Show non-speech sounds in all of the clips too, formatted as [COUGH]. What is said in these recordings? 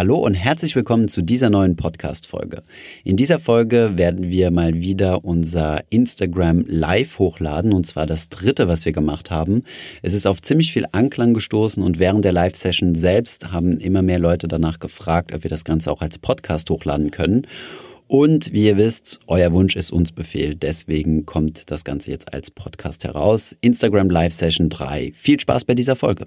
Hallo und herzlich willkommen zu dieser neuen Podcast-Folge. In dieser Folge werden wir mal wieder unser Instagram Live hochladen und zwar das dritte, was wir gemacht haben. Es ist auf ziemlich viel Anklang gestoßen und während der Live-Session selbst haben immer mehr Leute danach gefragt, ob wir das Ganze auch als Podcast hochladen können. Und wie ihr wisst, euer Wunsch ist uns Befehl. Deswegen kommt das Ganze jetzt als Podcast heraus. Instagram Live Session 3. Viel Spaß bei dieser Folge.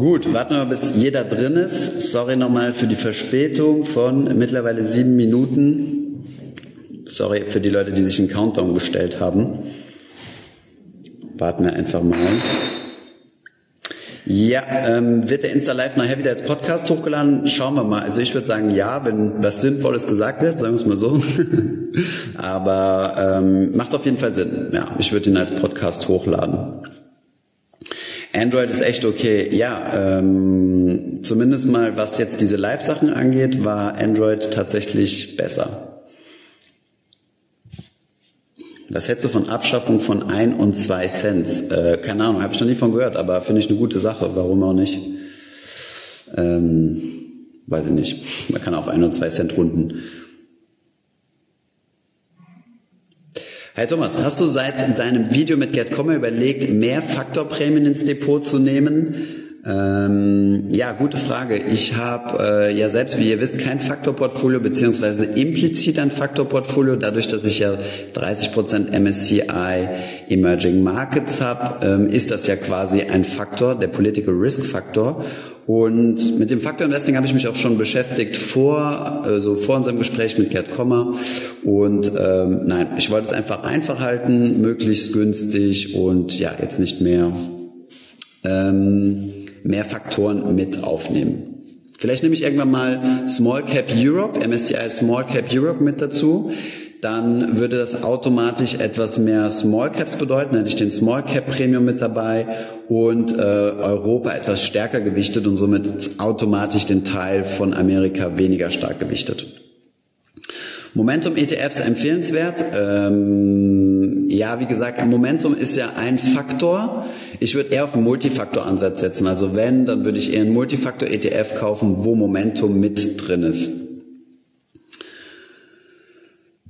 Gut, warten wir mal, bis jeder drin ist. Sorry nochmal für die Verspätung von mittlerweile sieben Minuten. Sorry für die Leute, die sich einen Countdown gestellt haben. Warten wir einfach mal. Ja, ähm, wird der Insta Live nachher wieder als Podcast hochgeladen? Schauen wir mal. Also ich würde sagen, ja, wenn was Sinnvolles gesagt wird, sagen wir es mal so. [LAUGHS] Aber ähm, macht auf jeden Fall Sinn. Ja, ich würde ihn als Podcast hochladen. Android ist echt okay. Ja, ähm, zumindest mal was jetzt diese Live-Sachen angeht, war Android tatsächlich besser. Was hältst du von Abschaffung von ein und zwei Cents? Äh, keine Ahnung, habe ich noch nie von gehört, aber finde ich eine gute Sache. Warum auch nicht? Ähm, weiß ich nicht. Man kann auf ein und zwei Cent runden. Hey Thomas, hast du seit deinem Video mit GetComma überlegt, mehr Faktorprämien ins Depot zu nehmen? Ähm, ja, gute Frage. Ich habe äh, ja selbst, wie ihr wisst, kein Faktorportfolio beziehungsweise implizit ein Faktorportfolio, dadurch, dass ich ja 30% MSCI Emerging Markets habe, ähm, ist das ja quasi ein Faktor, der Political Risk Faktor. Und mit dem Faktor Investing habe ich mich auch schon beschäftigt vor, also vor unserem Gespräch mit Gerd Kommer. Und ähm, nein, ich wollte es einfach einfach halten, möglichst günstig und ja, jetzt nicht mehr, ähm, mehr Faktoren mit aufnehmen. Vielleicht nehme ich irgendwann mal Small Cap Europe, MSCI Small Cap Europe mit dazu dann würde das automatisch etwas mehr Small Caps bedeuten, hätte ich den Small Cap Premium mit dabei und äh, Europa etwas stärker gewichtet und somit automatisch den Teil von Amerika weniger stark gewichtet. Momentum ETFs empfehlenswert. Ähm, ja, wie gesagt, Momentum ist ja ein Faktor. Ich würde eher auf einen Multifaktor-Ansatz setzen. Also wenn, dann würde ich eher einen Multifaktor-ETF kaufen, wo Momentum mit drin ist.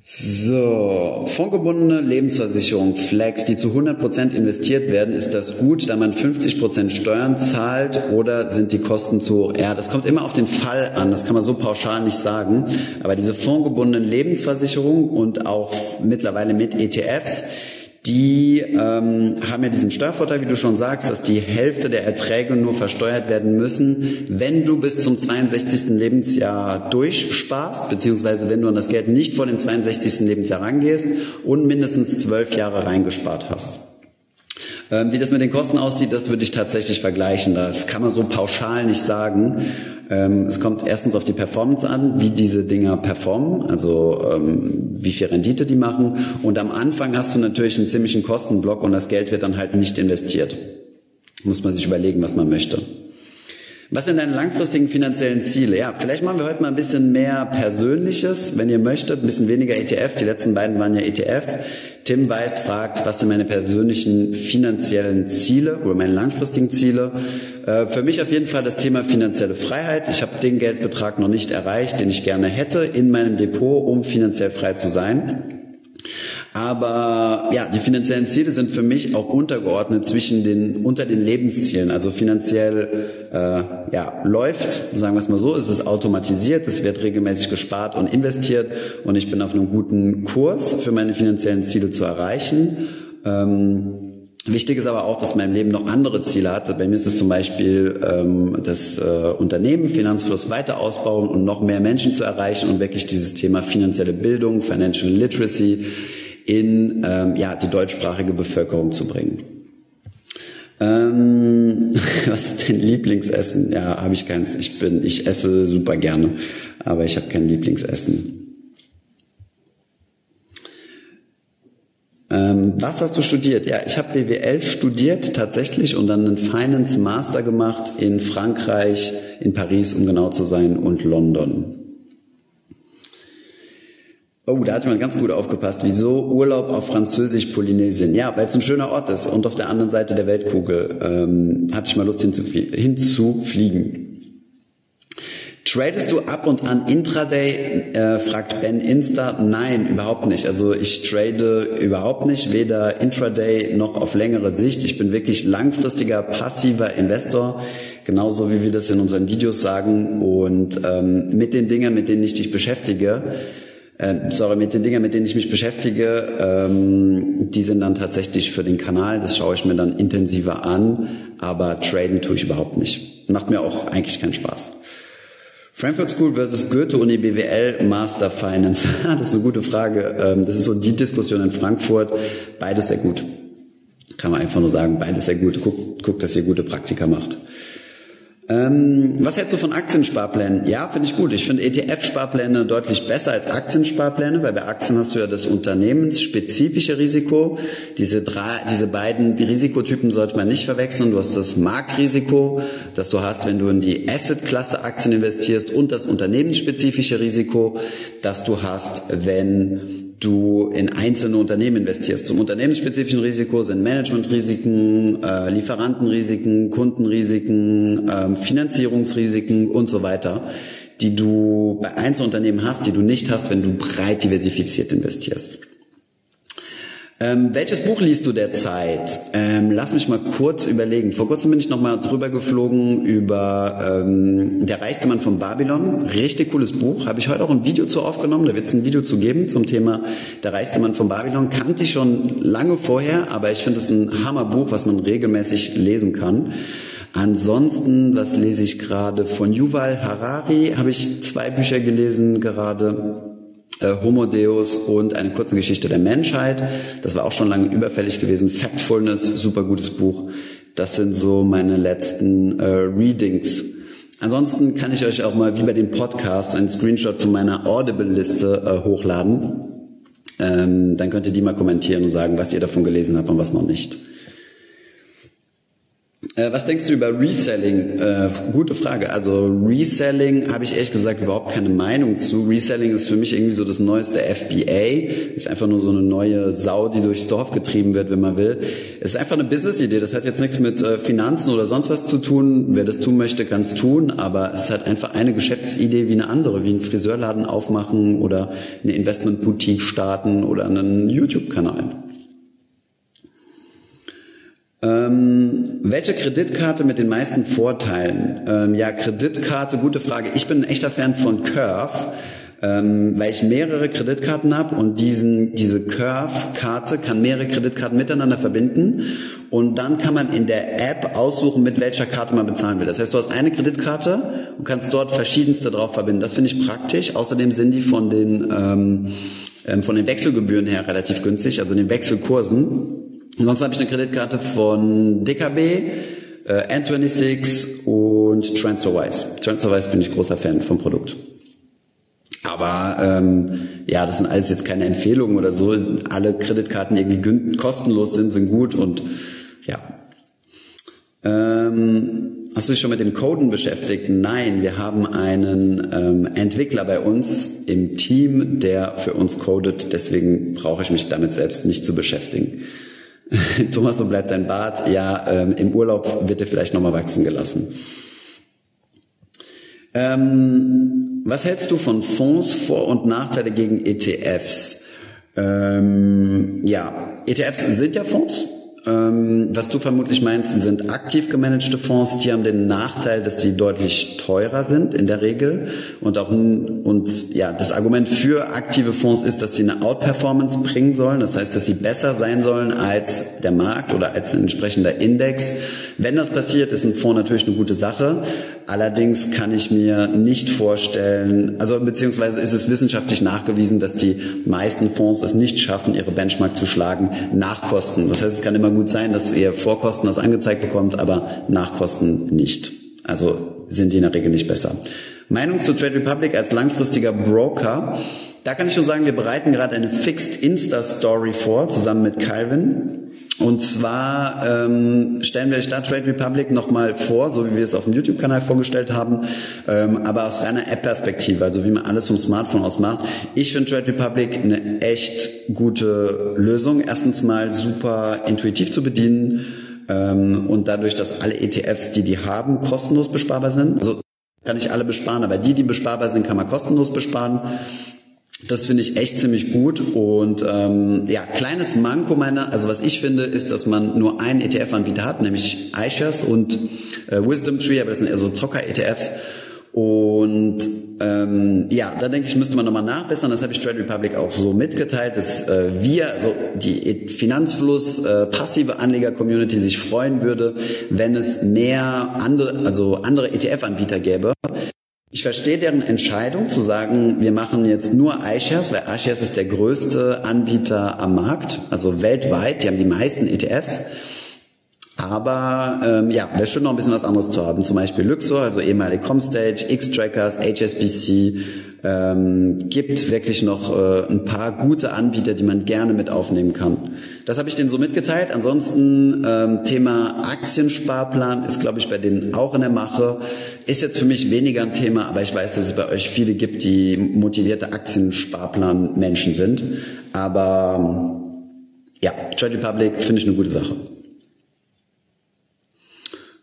So, fondgebundene Lebensversicherung, Flex, die zu 100% investiert werden, ist das gut, da man 50% Steuern zahlt oder sind die Kosten zu hoch? Ja, das kommt immer auf den Fall an, das kann man so pauschal nicht sagen, aber diese fondgebundenen Lebensversicherungen und auch mittlerweile mit ETFs, die ähm, haben ja diesen Steuervorteil, wie du schon sagst, dass die Hälfte der Erträge nur versteuert werden müssen, wenn du bis zum 62. Lebensjahr durchsparst, beziehungsweise wenn du an das Geld nicht vor dem 62. Lebensjahr rangehst und mindestens zwölf Jahre reingespart hast. Ähm, wie das mit den Kosten aussieht, das würde ich tatsächlich vergleichen. Das kann man so pauschal nicht sagen. Ähm, es kommt erstens auf die Performance an, wie diese Dinger performen, also ähm, wie viel Rendite die machen. Und am Anfang hast du natürlich einen ziemlichen Kostenblock und das Geld wird dann halt nicht investiert. Muss man sich überlegen, was man möchte. Was sind deine langfristigen finanziellen Ziele? Ja, vielleicht machen wir heute mal ein bisschen mehr Persönliches, wenn ihr möchtet, ein bisschen weniger ETF. Die letzten beiden waren ja ETF. Tim Weiß fragt, was sind meine persönlichen finanziellen Ziele oder meine langfristigen Ziele? Äh, für mich auf jeden Fall das Thema finanzielle Freiheit. Ich habe den Geldbetrag noch nicht erreicht, den ich gerne hätte in meinem Depot, um finanziell frei zu sein. Aber ja, die finanziellen Ziele sind für mich auch untergeordnet zwischen den unter den Lebenszielen. Also finanziell äh, ja läuft, sagen wir es mal so, es ist automatisiert, es wird regelmäßig gespart und investiert und ich bin auf einem guten Kurs für meine finanziellen Ziele zu erreichen. Ähm, Wichtig ist aber auch, dass mein Leben noch andere Ziele hat. Bei mir ist es zum Beispiel ähm, das äh, Unternehmen, Finanzfluss weiter ausbauen und noch mehr Menschen zu erreichen und wirklich dieses Thema finanzielle Bildung, Financial Literacy in ähm, ja, die deutschsprachige Bevölkerung zu bringen. Ähm, [LAUGHS] was ist dein Lieblingsessen? Ja, habe ich keins. Ich bin, ich esse super gerne, aber ich habe kein Lieblingsessen. Ähm, was hast du studiert? Ja, ich habe BWL studiert tatsächlich und dann einen Finance Master gemacht in Frankreich, in Paris, um genau zu sein, und London. Oh, da hat jemand ganz gut aufgepasst. Wieso Urlaub auf Französisch-Polynesien? Ja, weil es ein schöner Ort ist und auf der anderen Seite der Weltkugel. Ähm, hatte ich mal Lust hinzufliegen. Tradest du ab und an Intraday? Äh, fragt Ben Insta. Nein, überhaupt nicht. Also ich trade überhaupt nicht, weder Intraday noch auf längere Sicht. Ich bin wirklich langfristiger, passiver Investor, genauso wie wir das in unseren Videos sagen. Und ähm, mit den Dingen, mit denen ich dich beschäftige, äh, sorry, mit den Dingen, mit denen ich mich beschäftige, ähm, die sind dann tatsächlich für den Kanal. Das schaue ich mir dann intensiver an, aber traden tue ich überhaupt nicht. Macht mir auch eigentlich keinen Spaß. Frankfurt School versus Goethe Uni BWL Master Finance. [LAUGHS] das ist eine gute Frage. Ähm, das ist so die Diskussion in Frankfurt. Beides sehr gut. Kann man einfach nur sagen, beides sehr gut. Guckt, guckt dass ihr gute Praktika macht. Ähm, was hältst du von Aktiensparplänen? Ja, finde ich gut. Ich finde ETF-Sparpläne deutlich besser als Aktiensparpläne, weil bei Aktien hast du ja das unternehmensspezifische Risiko. Diese drei, diese beiden Risikotypen sollte man nicht verwechseln. Du hast das Marktrisiko, das du hast, wenn du in die Asset-Klasse Aktien investierst und das unternehmensspezifische Risiko, das du hast, wenn du in einzelne Unternehmen investierst. Zum unternehmensspezifischen Risiko sind Managementrisiken, äh, Lieferantenrisiken, Kundenrisiken, äh, Finanzierungsrisiken und so weiter, die du bei Einzelunternehmen hast, die du nicht hast, wenn du breit diversifiziert investierst. Ähm, welches Buch liest du derzeit? Ähm, lass mich mal kurz überlegen. Vor kurzem bin ich noch mal drüber geflogen über ähm, Der reichste Mann von Babylon. Richtig cooles Buch. Habe ich heute auch ein Video zu aufgenommen. Da wird es ein Video zu geben zum Thema Der reichste Mann von Babylon. Kannte ich schon lange vorher, aber ich finde es ein Hammerbuch, was man regelmäßig lesen kann. Ansonsten, was lese ich gerade? Von Yuval Harari habe ich zwei Bücher gelesen gerade äh, Homo Deus und eine kurze Geschichte der Menschheit. Das war auch schon lange überfällig gewesen. Factfulness, super gutes Buch. Das sind so meine letzten äh, Readings. Ansonsten kann ich euch auch mal wie bei dem Podcast einen Screenshot von meiner Audible-Liste äh, hochladen. Ähm, dann könnt ihr die mal kommentieren und sagen, was ihr davon gelesen habt und was noch nicht. Äh, was denkst du über Reselling? Äh, gute Frage. Also Reselling habe ich ehrlich gesagt überhaupt keine Meinung zu. Reselling ist für mich irgendwie so das neueste FBA. Ist einfach nur so eine neue Sau, die durchs Dorf getrieben wird, wenn man will. Ist einfach eine Business-Idee. Das hat jetzt nichts mit äh, Finanzen oder sonst was zu tun. Wer das tun möchte, kann es tun. Aber es halt einfach eine Geschäftsidee wie eine andere, wie einen Friseurladen aufmachen oder eine Investmentboutique starten oder einen YouTube-Kanal. Ähm, welche Kreditkarte mit den meisten Vorteilen? Ähm, ja, Kreditkarte, gute Frage. Ich bin ein echter Fan von Curve, ähm, weil ich mehrere Kreditkarten habe und diesen, diese Curve-Karte kann mehrere Kreditkarten miteinander verbinden und dann kann man in der App aussuchen, mit welcher Karte man bezahlen will. Das heißt, du hast eine Kreditkarte und kannst dort verschiedenste drauf verbinden. Das finde ich praktisch. Außerdem sind die von den, ähm, ähm von den Wechselgebühren her relativ günstig, also den Wechselkursen. Ansonsten habe ich eine Kreditkarte von DKB, äh, N26 und TransferWise. TransferWise bin ich großer Fan vom Produkt. Aber ähm, ja, das sind alles jetzt keine Empfehlungen oder so. Alle Kreditkarten, die irgendwie kostenlos sind, sind gut und ja. Ähm, hast du dich schon mit dem Coden beschäftigt? Nein, wir haben einen ähm, Entwickler bei uns im Team, der für uns codet. Deswegen brauche ich mich damit selbst nicht zu beschäftigen. [LAUGHS] Thomas, so bleibt dein Bart. Ja, ähm, im Urlaub wird er vielleicht nochmal wachsen gelassen. Ähm, was hältst du von Fonds, Vor- und Nachteile gegen ETFs? Ähm, ja, ETFs sind ja Fonds. Ähm, was du vermutlich meinst, sind aktiv gemanagte Fonds. Die haben den Nachteil, dass sie deutlich teurer sind in der Regel. Und auch und ja, das Argument für aktive Fonds ist, dass sie eine Outperformance bringen sollen. Das heißt, dass sie besser sein sollen als der Markt oder als ein entsprechender Index. Wenn das passiert, ist ein Fonds natürlich eine gute Sache. Allerdings kann ich mir nicht vorstellen, also beziehungsweise ist es wissenschaftlich nachgewiesen, dass die meisten Fonds es nicht schaffen, ihre Benchmark zu schlagen nach Kosten. Das heißt, es kann immer gut sein, dass ihr Vorkosten das angezeigt bekommt, aber Nachkosten nicht. Also sind die in der Regel nicht besser. Meinung zu Trade Republic als langfristiger Broker. Da kann ich nur sagen, wir bereiten gerade eine Fixed Insta Story vor, zusammen mit Calvin. Und zwar ähm, stellen wir euch da Trade Republic nochmal vor, so wie wir es auf dem YouTube-Kanal vorgestellt haben, ähm, aber aus reiner App-Perspektive, also wie man alles vom Smartphone aus macht. Ich finde Trade Republic eine echt gute Lösung. Erstens mal super intuitiv zu bedienen ähm, und dadurch, dass alle ETFs, die die haben, kostenlos besparbar sind. Also kann ich alle besparen, aber die, die besparbar sind, kann man kostenlos besparen. Das finde ich echt ziemlich gut und ähm, ja, kleines Manko meiner, also was ich finde, ist, dass man nur einen ETF-Anbieter hat, nämlich iShares und äh, Wisdom Tree, aber das sind eher so Zocker-ETFs und ähm, ja, da denke ich, müsste man nochmal nachbessern. Das habe ich Trade Republic auch so mitgeteilt, dass äh, wir, also die Finanzfluss, äh, passive Anleger-Community sich freuen würde, wenn es mehr andere, also andere ETF-Anbieter gäbe, ich verstehe deren Entscheidung zu sagen, wir machen jetzt nur iShares, weil iShares ist der größte Anbieter am Markt, also weltweit, die haben die meisten ETFs. Aber ähm, ja, wäre schon noch ein bisschen was anderes zu haben. Zum Beispiel Luxor, also ehemalige Comstage, X-Trackers, HSBC. Ähm, gibt wirklich noch äh, ein paar gute Anbieter, die man gerne mit aufnehmen kann. Das habe ich denen so mitgeteilt. Ansonsten ähm, Thema Aktiensparplan ist, glaube ich, bei denen auch in der Mache. Ist jetzt für mich weniger ein Thema, aber ich weiß, dass es bei euch viele gibt, die motivierte Aktiensparplan-Menschen sind. Aber ja, Trade Republic finde ich eine gute Sache.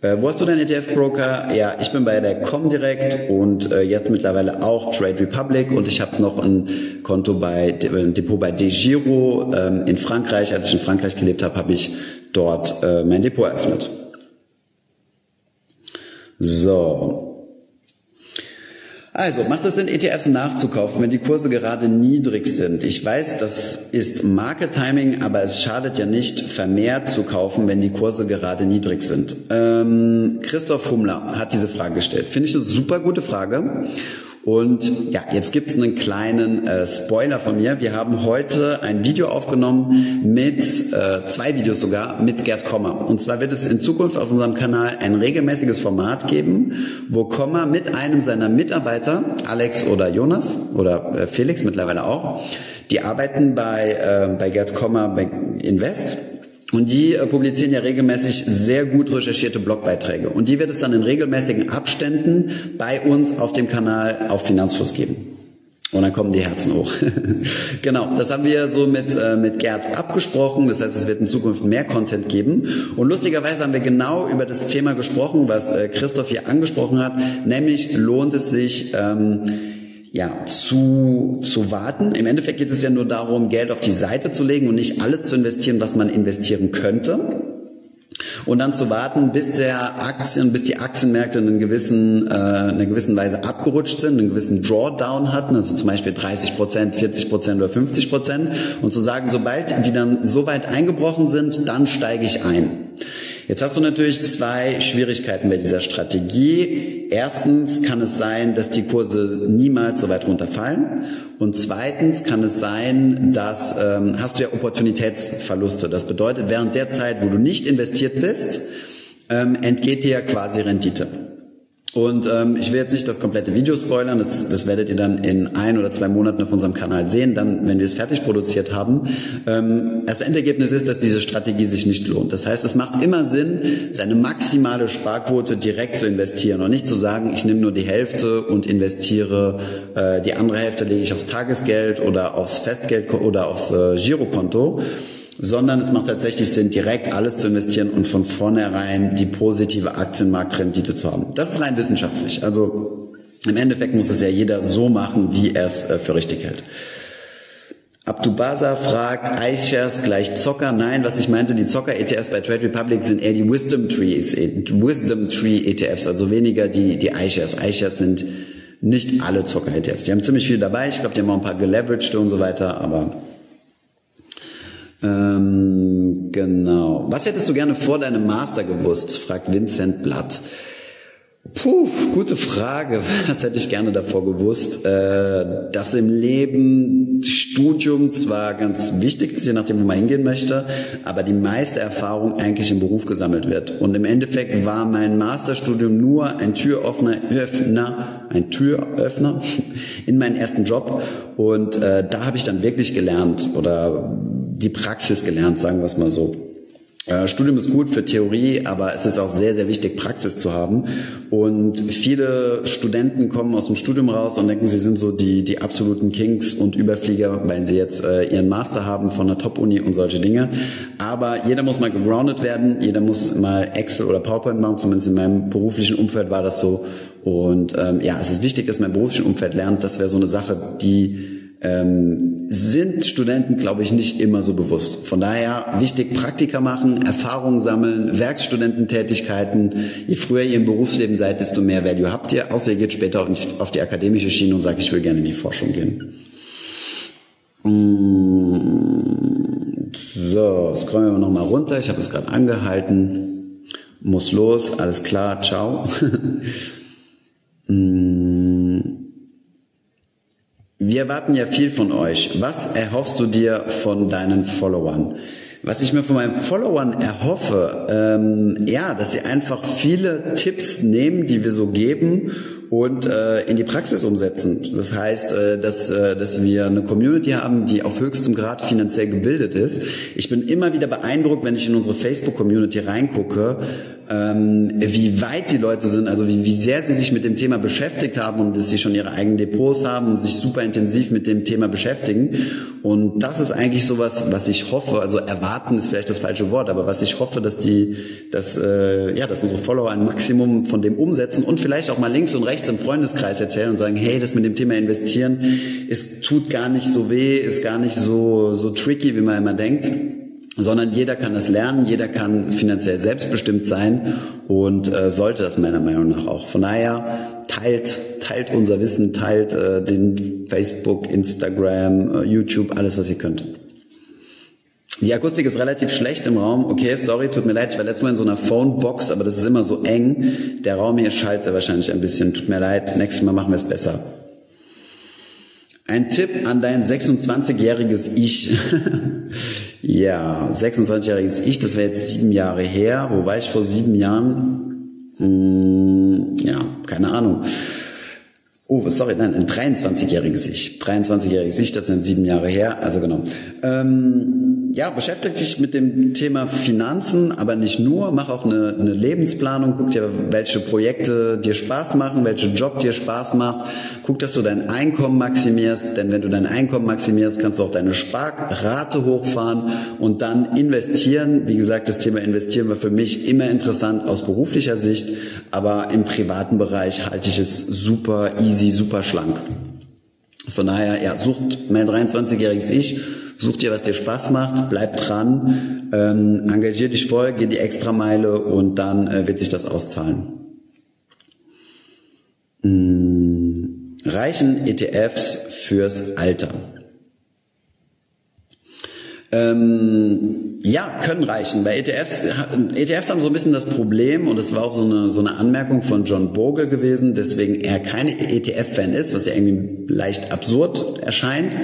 Äh, wo hast du deinen ETF-Broker? Ja, ich bin bei der Comdirect und äh, jetzt mittlerweile auch Trade Republic und ich habe noch ein Konto bei ein Depot bei DeGiro ähm, in Frankreich. Als ich in Frankreich gelebt habe, habe ich dort äh, mein Depot eröffnet. So, also, macht es Sinn, ETFs nachzukaufen, wenn die Kurse gerade niedrig sind? Ich weiß, das ist Market Timing, aber es schadet ja nicht, vermehrt zu kaufen, wenn die Kurse gerade niedrig sind. Ähm, Christoph Hummler hat diese Frage gestellt. Finde ich eine super gute Frage. Und ja, jetzt gibt es einen kleinen äh, Spoiler von mir. Wir haben heute ein Video aufgenommen mit, äh, zwei Videos sogar, mit Gerd Kommer. Und zwar wird es in Zukunft auf unserem Kanal ein regelmäßiges Format geben, wo Kommer mit einem seiner Mitarbeiter, Alex oder Jonas oder äh, Felix mittlerweile auch, die arbeiten bei, äh, bei Gerd Kommer bei Invest und die äh, publizieren ja regelmäßig sehr gut recherchierte Blogbeiträge. Und die wird es dann in regelmäßigen Abständen bei uns auf dem Kanal auf Finanzfluss geben. Und dann kommen die Herzen hoch. [LAUGHS] genau, das haben wir so mit, äh, mit Gerd abgesprochen. Das heißt, es wird in Zukunft mehr Content geben. Und lustigerweise haben wir genau über das Thema gesprochen, was äh, Christoph hier angesprochen hat. Nämlich lohnt es sich, ähm, ja, zu, zu warten. Im Endeffekt geht es ja nur darum, Geld auf die Seite zu legen und nicht alles zu investieren, was man investieren könnte. Und dann zu warten, bis der Aktien, bis die Aktienmärkte in, einer gewissen, äh, in einer gewissen Weise abgerutscht sind, einen gewissen Drawdown hatten, also zum Beispiel 30 Prozent, 40 Prozent oder 50 Prozent, und zu sagen, sobald die dann so weit eingebrochen sind, dann steige ich ein. Jetzt hast du natürlich zwei Schwierigkeiten bei dieser Strategie. Erstens kann es sein, dass die Kurse niemals so weit runterfallen. Und zweitens kann es sein, dass ähm, hast du ja Opportunitätsverluste. Das bedeutet, während der Zeit, wo du nicht investiert bist, ähm, entgeht dir quasi Rendite. Und ähm, ich will jetzt nicht das komplette Video spoilern, das, das werdet ihr dann in ein oder zwei Monaten auf unserem Kanal sehen, dann, wenn wir es fertig produziert haben. Ähm, das Endergebnis ist, dass diese Strategie sich nicht lohnt. Das heißt, es macht immer Sinn, seine maximale Sparquote direkt zu investieren und nicht zu sagen, ich nehme nur die Hälfte und investiere äh, die andere Hälfte lege ich aufs Tagesgeld oder aufs Festgeld oder aufs äh, Girokonto sondern es macht tatsächlich Sinn, direkt alles zu investieren und von vornherein die positive Aktienmarktrendite zu haben. Das ist rein wissenschaftlich. Also im Endeffekt muss es ja jeder so machen, wie er es äh, für richtig hält. Abdubasa fragt, iShares gleich Zocker? Nein, was ich meinte, die Zocker-ETFs bei Trade Republic sind eher die Wisdom Trees, Wisdom Tree ETFs, also weniger die, die iShares. iShares sind nicht alle Zocker-ETFs. Die haben ziemlich viel dabei. Ich glaube, die haben auch ein paar geleveraged und so weiter, aber ähm, genau. Was hättest du gerne vor deinem Master gewusst? fragt Vincent Blatt. Puh, gute Frage. Was hätte ich gerne davor gewusst? Äh, dass im Leben Studium zwar ganz wichtig ist, je nachdem, wo man hingehen möchte, aber die meiste Erfahrung eigentlich im Beruf gesammelt wird. Und im Endeffekt war mein Masterstudium nur ein Türöffner ein Türöffner in meinen ersten Job. Und äh, da habe ich dann wirklich gelernt oder die Praxis gelernt, sagen wir es mal so. Äh, Studium ist gut für Theorie, aber es ist auch sehr, sehr wichtig, Praxis zu haben. Und viele Studenten kommen aus dem Studium raus und denken, sie sind so die, die absoluten Kings und Überflieger, weil sie jetzt äh, ihren Master haben von der Top-Uni und solche Dinge. Aber jeder muss mal gegroundet werden, jeder muss mal Excel oder PowerPoint machen, zumindest in meinem beruflichen Umfeld war das so. Und ähm, ja, es ist wichtig, dass man im beruflichen Umfeld lernt. Das wäre so eine Sache, die ähm, sind Studenten, glaube ich, nicht immer so bewusst. Von daher wichtig, Praktika machen, Erfahrungen sammeln, Werkstudententätigkeiten. Je früher ihr im Berufsleben seid, desto mehr Value habt ihr. Außer ihr geht später auf, die akademische Schiene und sagt, ich will gerne in die Forschung gehen. Mm, so, scrollen wir nochmal runter. Ich habe es gerade angehalten. Muss los, alles klar, ciao. [LAUGHS] Wir erwarten ja viel von euch. Was erhoffst du dir von deinen Followern? Was ich mir von meinen Followern erhoffe, ähm, ja, dass sie einfach viele Tipps nehmen, die wir so geben und äh, in die Praxis umsetzen. Das heißt, äh, dass, äh, dass wir eine Community haben, die auf höchstem Grad finanziell gebildet ist. Ich bin immer wieder beeindruckt, wenn ich in unsere Facebook-Community reingucke, ähm, wie weit die Leute sind, also wie, wie sehr sie sich mit dem Thema beschäftigt haben und dass sie schon ihre eigenen Depots haben und sich super intensiv mit dem Thema beschäftigen. Und das ist eigentlich sowas, was ich hoffe, also erwarten ist vielleicht das falsche Wort, aber was ich hoffe, dass die, dass, äh, ja, dass unsere Follower ein Maximum von dem umsetzen und vielleicht auch mal links und rechts im Freundeskreis erzählen und sagen, hey, das mit dem Thema investieren, es tut gar nicht so weh, ist gar nicht so, so tricky, wie man immer denkt sondern jeder kann es lernen, jeder kann finanziell selbstbestimmt sein und äh, sollte das meiner Meinung nach auch. Von daher teilt, teilt unser Wissen, teilt äh, den Facebook, Instagram, äh, YouTube, alles was ihr könnt. Die Akustik ist relativ schlecht im Raum. Okay, sorry, tut mir leid. Ich war letztes Mal in so einer Phonebox, aber das ist immer so eng. Der Raum hier schallt wahrscheinlich ein bisschen. Tut mir leid. Nächstes Mal machen wir es besser. Ein Tipp an dein 26-jähriges Ich. [LAUGHS] ja, 26-jähriges Ich, das wäre jetzt sieben Jahre her. Wo war ich vor sieben Jahren? Hm, ja, keine Ahnung. Oh, sorry, nein, ein 23-jähriges Ich. 23-jähriges Ich, das sind sieben Jahre her, also genau. Ähm, ja, beschäftige dich mit dem Thema Finanzen, aber nicht nur. Mach auch eine, eine Lebensplanung. Guck dir, welche Projekte dir Spaß machen, welche Job dir Spaß macht. Guck, dass du dein Einkommen maximierst, denn wenn du dein Einkommen maximierst, kannst du auch deine Sparrate hochfahren und dann investieren. Wie gesagt, das Thema Investieren war für mich immer interessant aus beruflicher Sicht, aber im privaten Bereich halte ich es super easy super schlank. Von daher, ja, sucht mein 23-jähriges Ich, such dir, was dir Spaß macht, bleib dran, ähm, engagier dich voll, geh die Extrameile und dann äh, wird sich das auszahlen. Hm, reichen ETFs fürs Alter? Ähm, ja, können reichen. Bei ETFs, ETFs haben so ein bisschen das Problem, und das war auch so eine, so eine Anmerkung von John Bogle gewesen, deswegen er kein ETF-Fan ist, was ja irgendwie leicht absurd erscheint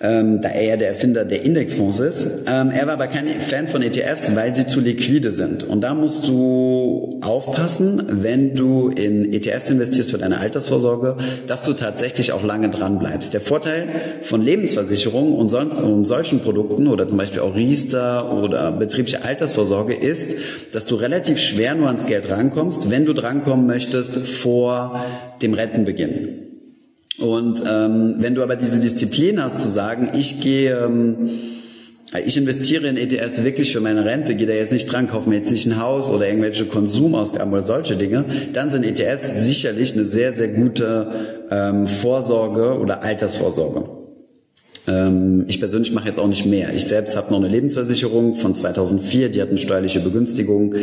ähm, da er ja der Erfinder der Indexfonds ist. Ähm, er war aber kein Fan von ETFs, weil sie zu liquide sind. Und da musst du aufpassen, wenn du in ETFs investierst für deine Altersvorsorge, dass du tatsächlich auch lange dran bleibst. Der Vorteil von Lebensversicherungen und, sonst, und solchen Produkten oder zum Beispiel auch Riester oder betriebliche Altersvorsorge ist, dass du relativ schwer nur ans Geld rankommst, wenn du drankommen möchtest vor dem Rentenbeginn. Und ähm, wenn du aber diese Disziplin hast zu sagen, ich gehe, ähm, ich investiere in ETFs wirklich für meine Rente, gehe da jetzt nicht dran, kaufe mir jetzt nicht ein Haus oder irgendwelche Konsumausgaben oder solche Dinge, dann sind ETFs sicherlich eine sehr, sehr gute ähm, Vorsorge oder Altersvorsorge. Ähm, ich persönlich mache jetzt auch nicht mehr. Ich selbst habe noch eine Lebensversicherung von 2004, die hat eine steuerliche Begünstigung,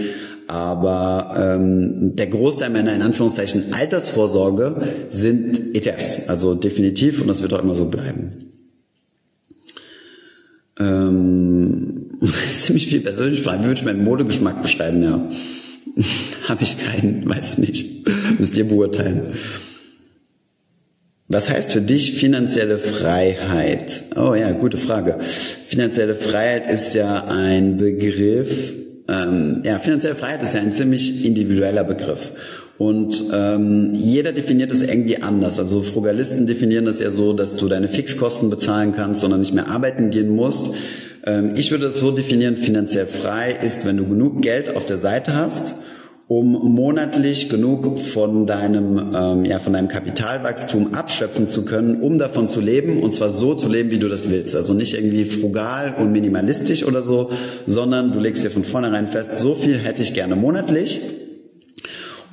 aber ähm, der Großteil meiner in Anführungszeichen Altersvorsorge sind ETFs, also definitiv und das wird auch immer so bleiben. Ähm, [LAUGHS] ziemlich viel persönlich fragen. Wie würde ich meinen Modegeschmack beschreiben? Ja, [LAUGHS] habe ich keinen, weiß nicht. Müsst ihr beurteilen. Was heißt für dich finanzielle Freiheit? Oh ja, gute Frage. Finanzielle Freiheit ist ja ein Begriff, ähm, ja, finanzielle Freiheit ist ja ein ziemlich individueller Begriff. Und ähm, jeder definiert es irgendwie anders. Also Frugalisten definieren das ja so, dass du deine Fixkosten bezahlen kannst, sondern nicht mehr arbeiten gehen musst. Ähm, ich würde es so definieren, finanziell frei ist, wenn du genug Geld auf der Seite hast, um monatlich genug von deinem, ähm, ja, von deinem Kapitalwachstum abschöpfen zu können, um davon zu leben und zwar so zu leben, wie du das willst. Also nicht irgendwie frugal und minimalistisch oder so, sondern du legst dir von vornherein fest, so viel hätte ich gerne monatlich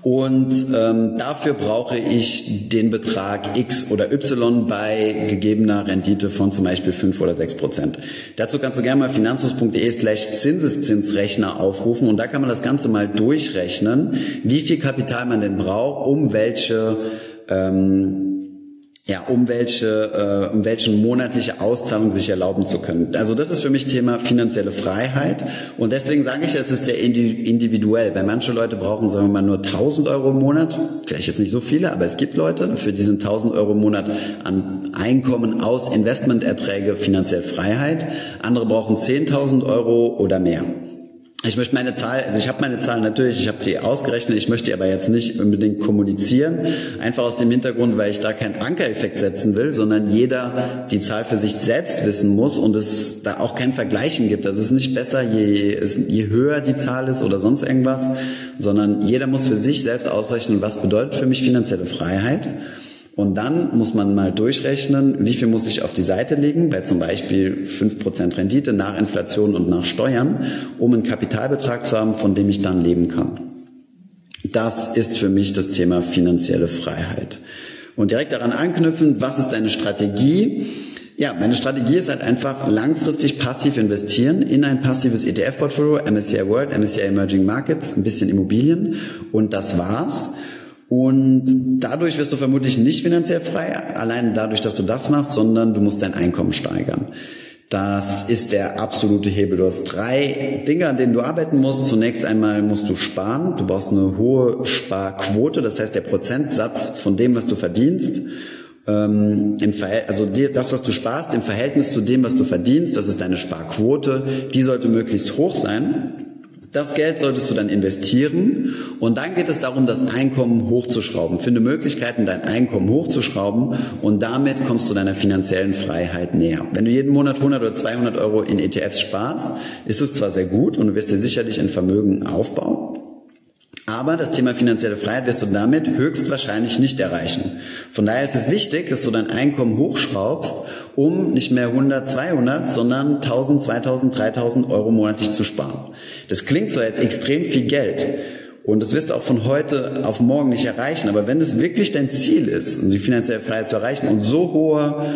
und ähm, dafür brauche ich den Betrag X oder Y bei gegebener Rendite von zum Beispiel 5 oder 6 Prozent. Dazu kannst du gerne mal finanzlos.de slash Zinseszinsrechner aufrufen und da kann man das Ganze mal durchrechnen, wie viel Kapital man denn braucht, um welche ähm, ja, um welche, äh, um welche monatliche Auszahlung sich erlauben zu können. Also das ist für mich Thema finanzielle Freiheit und deswegen sage ich, es ist sehr individuell, weil manche Leute brauchen, sagen wir mal, nur 1000 Euro im Monat, vielleicht jetzt nicht so viele, aber es gibt Leute, für diesen 1000 Euro im Monat an Einkommen aus Investmenterträge finanzielle Freiheit. Andere brauchen 10.000 Euro oder mehr. Ich möchte meine Zahl, also ich habe meine Zahl natürlich, ich habe die ausgerechnet, ich möchte die aber jetzt nicht unbedingt kommunizieren, einfach aus dem Hintergrund, weil ich da keinen Ankereffekt setzen will, sondern jeder die Zahl für sich selbst wissen muss und es da auch kein Vergleichen gibt. Also es ist nicht besser, je, je höher die Zahl ist oder sonst irgendwas, sondern jeder muss für sich selbst ausrechnen, was bedeutet für mich finanzielle Freiheit. Und dann muss man mal durchrechnen, wie viel muss ich auf die Seite legen, bei zum Beispiel 5% Rendite nach Inflation und nach Steuern, um einen Kapitalbetrag zu haben, von dem ich dann leben kann. Das ist für mich das Thema finanzielle Freiheit. Und direkt daran anknüpfen, was ist deine Strategie? Ja, meine Strategie ist halt einfach langfristig passiv investieren in ein passives ETF-Portfolio, MSCI World, MSCI Emerging Markets, ein bisschen Immobilien und das war's. Und dadurch wirst du vermutlich nicht finanziell frei, allein dadurch, dass du das machst, sondern du musst dein Einkommen steigern. Das ist der absolute Hebel. Du hast drei Dinge, an denen du arbeiten musst. Zunächst einmal musst du sparen. Du brauchst eine hohe Sparquote, das heißt der Prozentsatz von dem, was du verdienst. Ähm, im also das, was du sparst, im Verhältnis zu dem, was du verdienst, das ist deine Sparquote. Die sollte möglichst hoch sein. Das Geld solltest du dann investieren und dann geht es darum, das Einkommen hochzuschrauben. Finde Möglichkeiten, dein Einkommen hochzuschrauben und damit kommst du deiner finanziellen Freiheit näher. Wenn du jeden Monat 100 oder 200 Euro in ETFs sparst, ist es zwar sehr gut und du wirst dir sicherlich ein Vermögen aufbauen, aber das Thema finanzielle Freiheit wirst du damit höchstwahrscheinlich nicht erreichen. Von daher ist es wichtig, dass du dein Einkommen hochschraubst, um nicht mehr 100, 200, sondern 1000, 2000, 3000 Euro monatlich zu sparen. Das klingt so jetzt extrem viel Geld. Und das wirst du auch von heute auf morgen nicht erreichen. Aber wenn es wirklich dein Ziel ist, um die finanzielle Freiheit zu erreichen und so hohe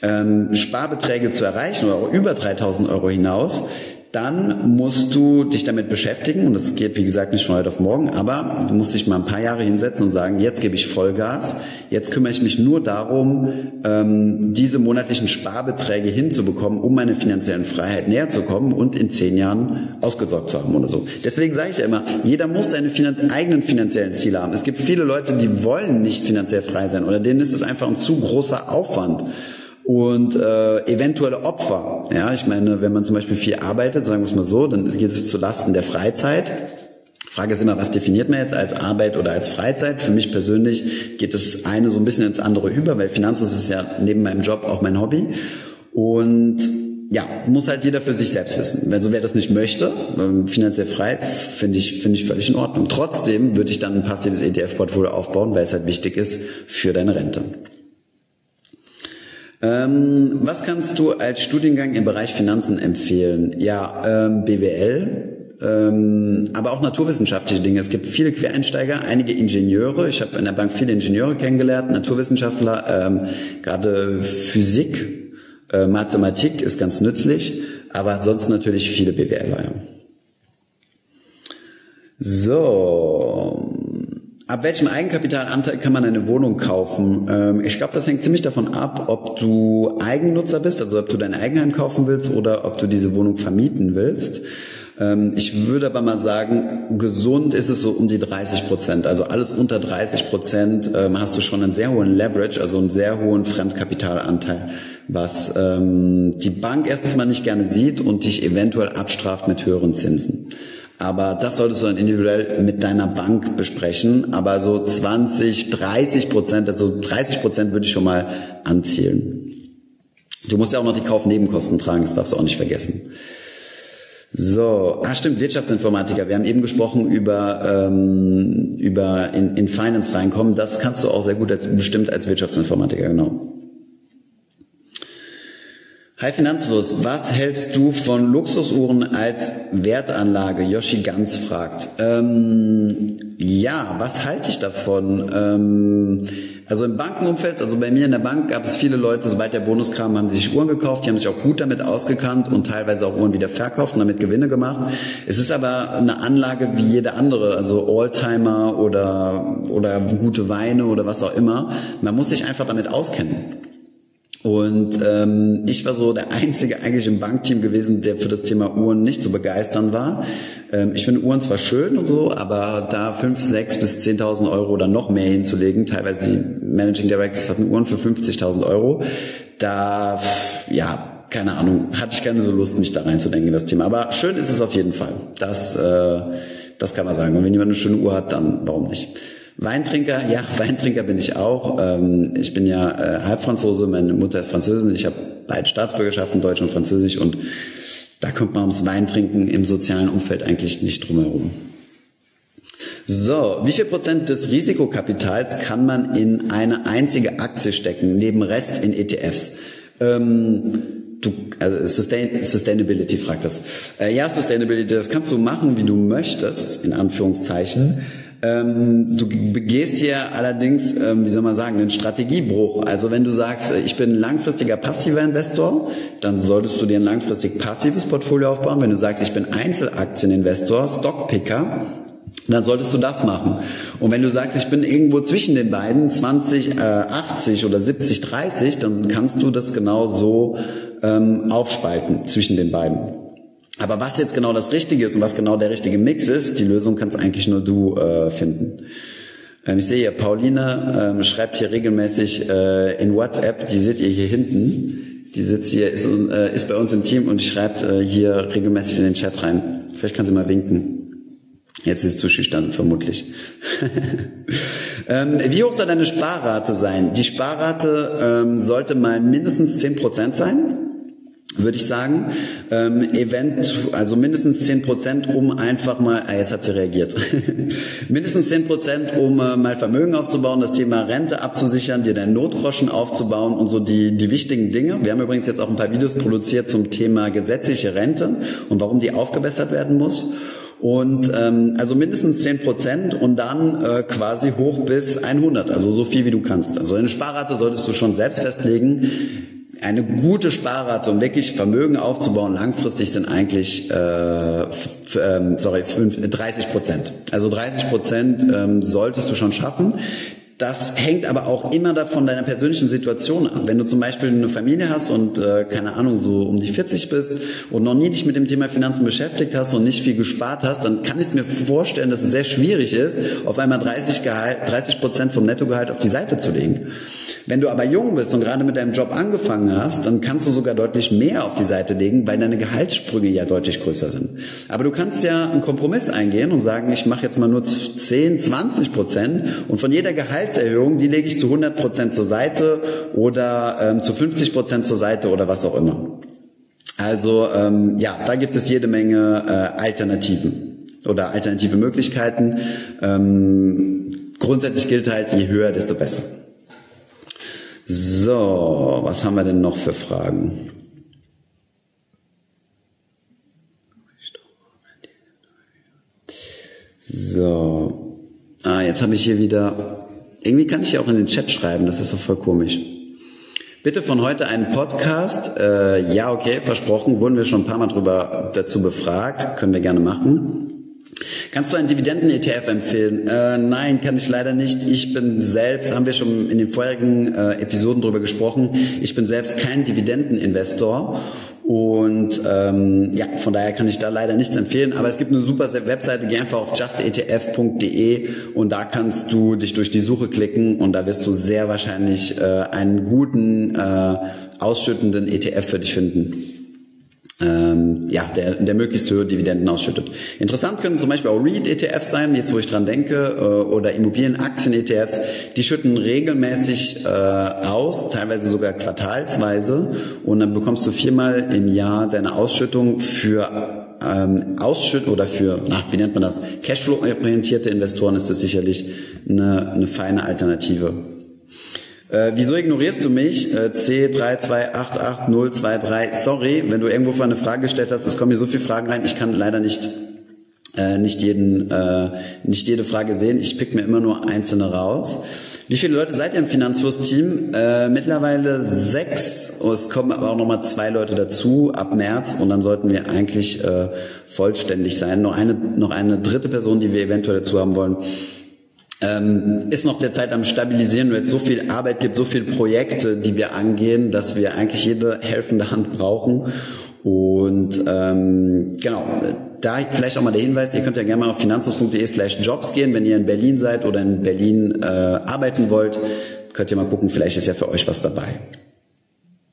ähm, Sparbeträge zu erreichen oder auch über 3000 Euro hinaus, dann musst du dich damit beschäftigen und das geht wie gesagt nicht von heute auf morgen, aber du musst dich mal ein paar Jahre hinsetzen und sagen, jetzt gebe ich Vollgas, jetzt kümmere ich mich nur darum, ähm, diese monatlichen Sparbeträge hinzubekommen, um meine finanziellen Freiheit näher zu kommen und in zehn Jahren ausgesorgt zu haben oder so. Deswegen sage ich ja immer, jeder muss seine finan eigenen finanziellen Ziele haben. Es gibt viele Leute, die wollen nicht finanziell frei sein oder denen ist es einfach ein zu großer Aufwand und äh, eventuelle Opfer. Ja, ich meine, wenn man zum Beispiel viel arbeitet, sagen wir es mal so, dann geht es zu Lasten der Freizeit. Frage ist immer, was definiert man jetzt als Arbeit oder als Freizeit? Für mich persönlich geht das eine so ein bisschen ins andere über, weil Finanzlos ist ja neben meinem Job auch mein Hobby. Und ja, muss halt jeder für sich selbst wissen. Also wer das nicht möchte, ähm, finanziell frei, finde ich, finde ich völlig in Ordnung. Trotzdem würde ich dann ein passives ETF-Portfolio aufbauen, weil es halt wichtig ist für deine Rente. Ähm, was kannst du als Studiengang im Bereich Finanzen empfehlen? Ja, ähm, BWL, ähm, aber auch naturwissenschaftliche Dinge. Es gibt viele Quereinsteiger, einige Ingenieure. Ich habe in der Bank viele Ingenieure kennengelernt, Naturwissenschaftler, ähm, gerade Physik, äh, Mathematik ist ganz nützlich, aber ansonsten natürlich viele BWLer. So, Ab welchem Eigenkapitalanteil kann man eine Wohnung kaufen? Ähm, ich glaube, das hängt ziemlich davon ab, ob du Eigennutzer bist, also ob du dein Eigenheim kaufen willst oder ob du diese Wohnung vermieten willst. Ähm, ich würde aber mal sagen, gesund ist es so um die 30 Prozent. Also alles unter 30 Prozent ähm, hast du schon einen sehr hohen Leverage, also einen sehr hohen Fremdkapitalanteil, was die Bank erstens mal nicht gerne sieht und dich eventuell abstraft mit höheren Zinsen. Aber das solltest du dann individuell mit deiner Bank besprechen. Aber so 20, 30 Prozent, also 30 Prozent würde ich schon mal anzielen. Du musst ja auch noch die Kaufnebenkosten tragen, das darfst du auch nicht vergessen. So, ah stimmt, Wirtschaftsinformatiker. Wir haben eben gesprochen über, ähm, über in, in Finance reinkommen. Das kannst du auch sehr gut als, bestimmt als Wirtschaftsinformatiker, genau. Hi Finanzfluss, was hältst du von Luxusuhren als Wertanlage? Yoshi Ganz fragt. Ähm, ja, was halte ich davon? Ähm, also im Bankenumfeld, also bei mir in der Bank gab es viele Leute, sobald der Bonus kam, haben sich Uhren gekauft, die haben sich auch gut damit ausgekannt und teilweise auch Uhren wieder verkauft und damit Gewinne gemacht. Es ist aber eine Anlage wie jede andere, also Oldtimer oder, oder gute Weine oder was auch immer. Man muss sich einfach damit auskennen. Und ähm, ich war so der Einzige eigentlich im Bankteam gewesen, der für das Thema Uhren nicht zu begeistern war. Ähm, ich finde Uhren zwar schön und so, aber da fünf, sechs bis 10.000 Euro oder noch mehr hinzulegen, teilweise die Managing Directors hatten Uhren für 50.000 Euro, da, ja, keine Ahnung, hatte ich keine so Lust, mich da reinzudenken in das Thema. Aber schön ist es auf jeden Fall. Das, äh, das kann man sagen. Und wenn jemand eine schöne Uhr hat, dann warum nicht? Weintrinker, ja, Weintrinker bin ich auch. Ähm, ich bin ja äh, Halbfranzose, meine Mutter ist Französin, ich habe beide Staatsbürgerschaften, Deutsch und Französisch und da kommt man ums Weintrinken im sozialen Umfeld eigentlich nicht drum herum. So, wie viel Prozent des Risikokapitals kann man in eine einzige Aktie stecken, neben Rest in ETFs? Ähm, du, also Sustain, Sustainability fragt das. Äh, ja, Sustainability, das kannst du machen, wie du möchtest, in Anführungszeichen. Ähm, du begehst hier allerdings, ähm, wie soll man sagen, einen Strategiebruch. Also wenn du sagst, äh, ich bin langfristiger passiver Investor, dann solltest du dir ein langfristig passives Portfolio aufbauen. Wenn du sagst, ich bin Einzelaktieninvestor, Stockpicker, dann solltest du das machen. Und wenn du sagst, ich bin irgendwo zwischen den beiden, 20, äh, 80 oder 70, 30, dann kannst du das genau so ähm, aufspalten zwischen den beiden. Aber was jetzt genau das Richtige ist und was genau der richtige Mix ist, die Lösung kannst eigentlich nur du äh, finden. Ähm, ich sehe hier, Pauline ähm, schreibt hier regelmäßig äh, in WhatsApp, die seht ihr hier hinten. Die sitzt hier, ist, äh, ist bei uns im Team und schreibt äh, hier regelmäßig in den Chat rein. Vielleicht kann sie mal winken. Jetzt ist es zu schüchtern, vermutlich. [LAUGHS] ähm, wie hoch soll deine Sparrate sein? Die Sparrate ähm, sollte mal mindestens 10% sein würde ich sagen. Ähm, Event, also mindestens zehn Prozent, um einfach mal, ah, jetzt hat sie reagiert, [LAUGHS] mindestens zehn Prozent, um äh, mal Vermögen aufzubauen, das Thema Rente abzusichern, dir deinen Notgroschen aufzubauen und so die, die wichtigen Dinge. Wir haben übrigens jetzt auch ein paar Videos produziert zum Thema gesetzliche Rente und warum die aufgebessert werden muss. Und ähm, also mindestens zehn Prozent und dann äh, quasi hoch bis 100, also so viel wie du kannst. Also eine Sparrate solltest du schon selbst festlegen eine gute Sparrate, um wirklich Vermögen aufzubauen, langfristig sind eigentlich äh, ähm, sorry, 5, 30 Prozent. Also 30 Prozent ähm, solltest du schon schaffen. Das hängt aber auch immer davon deiner persönlichen Situation ab. Wenn du zum Beispiel eine Familie hast und äh, keine Ahnung so um die 40 bist und noch nie dich mit dem Thema Finanzen beschäftigt hast und nicht viel gespart hast, dann kann ich mir vorstellen, dass es sehr schwierig ist, auf einmal 30 Gehalt, 30 Prozent vom Nettogehalt auf die Seite zu legen. Wenn du aber jung bist und gerade mit deinem Job angefangen hast, dann kannst du sogar deutlich mehr auf die Seite legen, weil deine Gehaltssprünge ja deutlich größer sind. Aber du kannst ja einen Kompromiss eingehen und sagen, ich mache jetzt mal nur 10, 20 Prozent und von jeder Gehaltserhöhung, die lege ich zu 100 Prozent zur Seite oder ähm, zu 50 Prozent zur Seite oder was auch immer. Also ähm, ja, da gibt es jede Menge äh, Alternativen oder alternative Möglichkeiten. Ähm, grundsätzlich gilt halt, je höher, desto besser. So, was haben wir denn noch für Fragen? So. Ah, jetzt habe ich hier wieder. Irgendwie kann ich ja auch in den Chat schreiben, das ist doch voll komisch. Bitte von heute einen Podcast. Äh, ja, okay, versprochen, wurden wir schon ein paar Mal drüber dazu befragt, können wir gerne machen. Kannst du einen Dividenden-ETF empfehlen? Äh, nein, kann ich leider nicht. Ich bin selbst, haben wir schon in den vorherigen äh, Episoden darüber gesprochen, ich bin selbst kein Dividendeninvestor und ähm, ja, von daher kann ich da leider nichts empfehlen. Aber es gibt eine super Webseite, geh einfach auf justetf.de und da kannst du dich durch die Suche klicken und da wirst du sehr wahrscheinlich äh, einen guten, äh, ausschüttenden ETF für dich finden. Ähm, ja, der, der möglichst höhere Dividenden ausschüttet. Interessant können zum Beispiel auch REIT-ETFs sein, jetzt wo ich dran denke, äh, oder Immobilienaktien-ETFs, die schütten regelmäßig äh, aus, teilweise sogar quartalsweise, und dann bekommst du viermal im Jahr deine Ausschüttung für ähm, Ausschütt oder für, na, wie nennt man das, Cashflow-orientierte Investoren ist das sicherlich eine, eine feine Alternative. Äh, wieso ignorierst du mich? Äh, C3288023. Sorry, wenn du irgendwo für eine Frage gestellt hast, es kommen hier so viele Fragen rein, ich kann leider nicht äh, nicht jeden äh, nicht jede Frage sehen. Ich pick mir immer nur einzelne raus. Wie viele Leute seid ihr im Finanzfluss-Team? Äh, mittlerweile sechs. Es kommen aber auch nochmal zwei Leute dazu ab März und dann sollten wir eigentlich äh, vollständig sein. Noch eine, noch eine dritte Person, die wir eventuell dazu haben wollen, ähm, ist noch derzeit am Stabilisieren, weil es so viel Arbeit gibt, so viele Projekte, die wir angehen, dass wir eigentlich jede helfende Hand brauchen. Und ähm, genau, da vielleicht auch mal der Hinweis, ihr könnt ja gerne mal auf finanzlos.de slash jobs gehen, wenn ihr in Berlin seid oder in Berlin äh, arbeiten wollt, könnt ihr mal gucken, vielleicht ist ja für euch was dabei.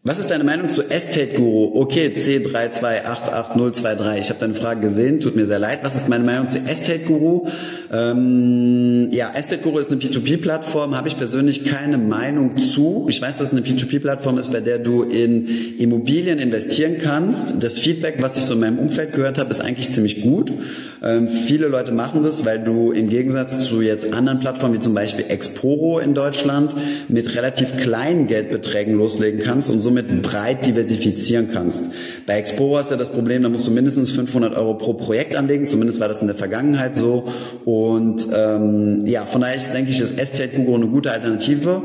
Was ist deine Meinung zu Estate Guru? Okay, C3288023. Ich habe deine Frage gesehen, tut mir sehr leid. Was ist meine Meinung zu Estate Guru? Ähm, ja, Estate Guru ist eine P2P-Plattform, habe ich persönlich keine Meinung zu. Ich weiß, dass es eine P2P-Plattform ist, bei der du in Immobilien investieren kannst. Das Feedback, was ich so in meinem Umfeld gehört habe, ist eigentlich ziemlich gut. Ähm, viele Leute machen das, weil du im Gegensatz zu jetzt anderen Plattformen wie zum Beispiel Exporo in Deutschland mit relativ kleinen Geldbeträgen loslegen kannst und so somit breit diversifizieren kannst. Bei Explorer hast du ja das Problem, da musst du mindestens 500 Euro pro Projekt anlegen, zumindest war das in der Vergangenheit so. Und ähm, ja, von daher denke ich, ist Estate Guru eine gute Alternative.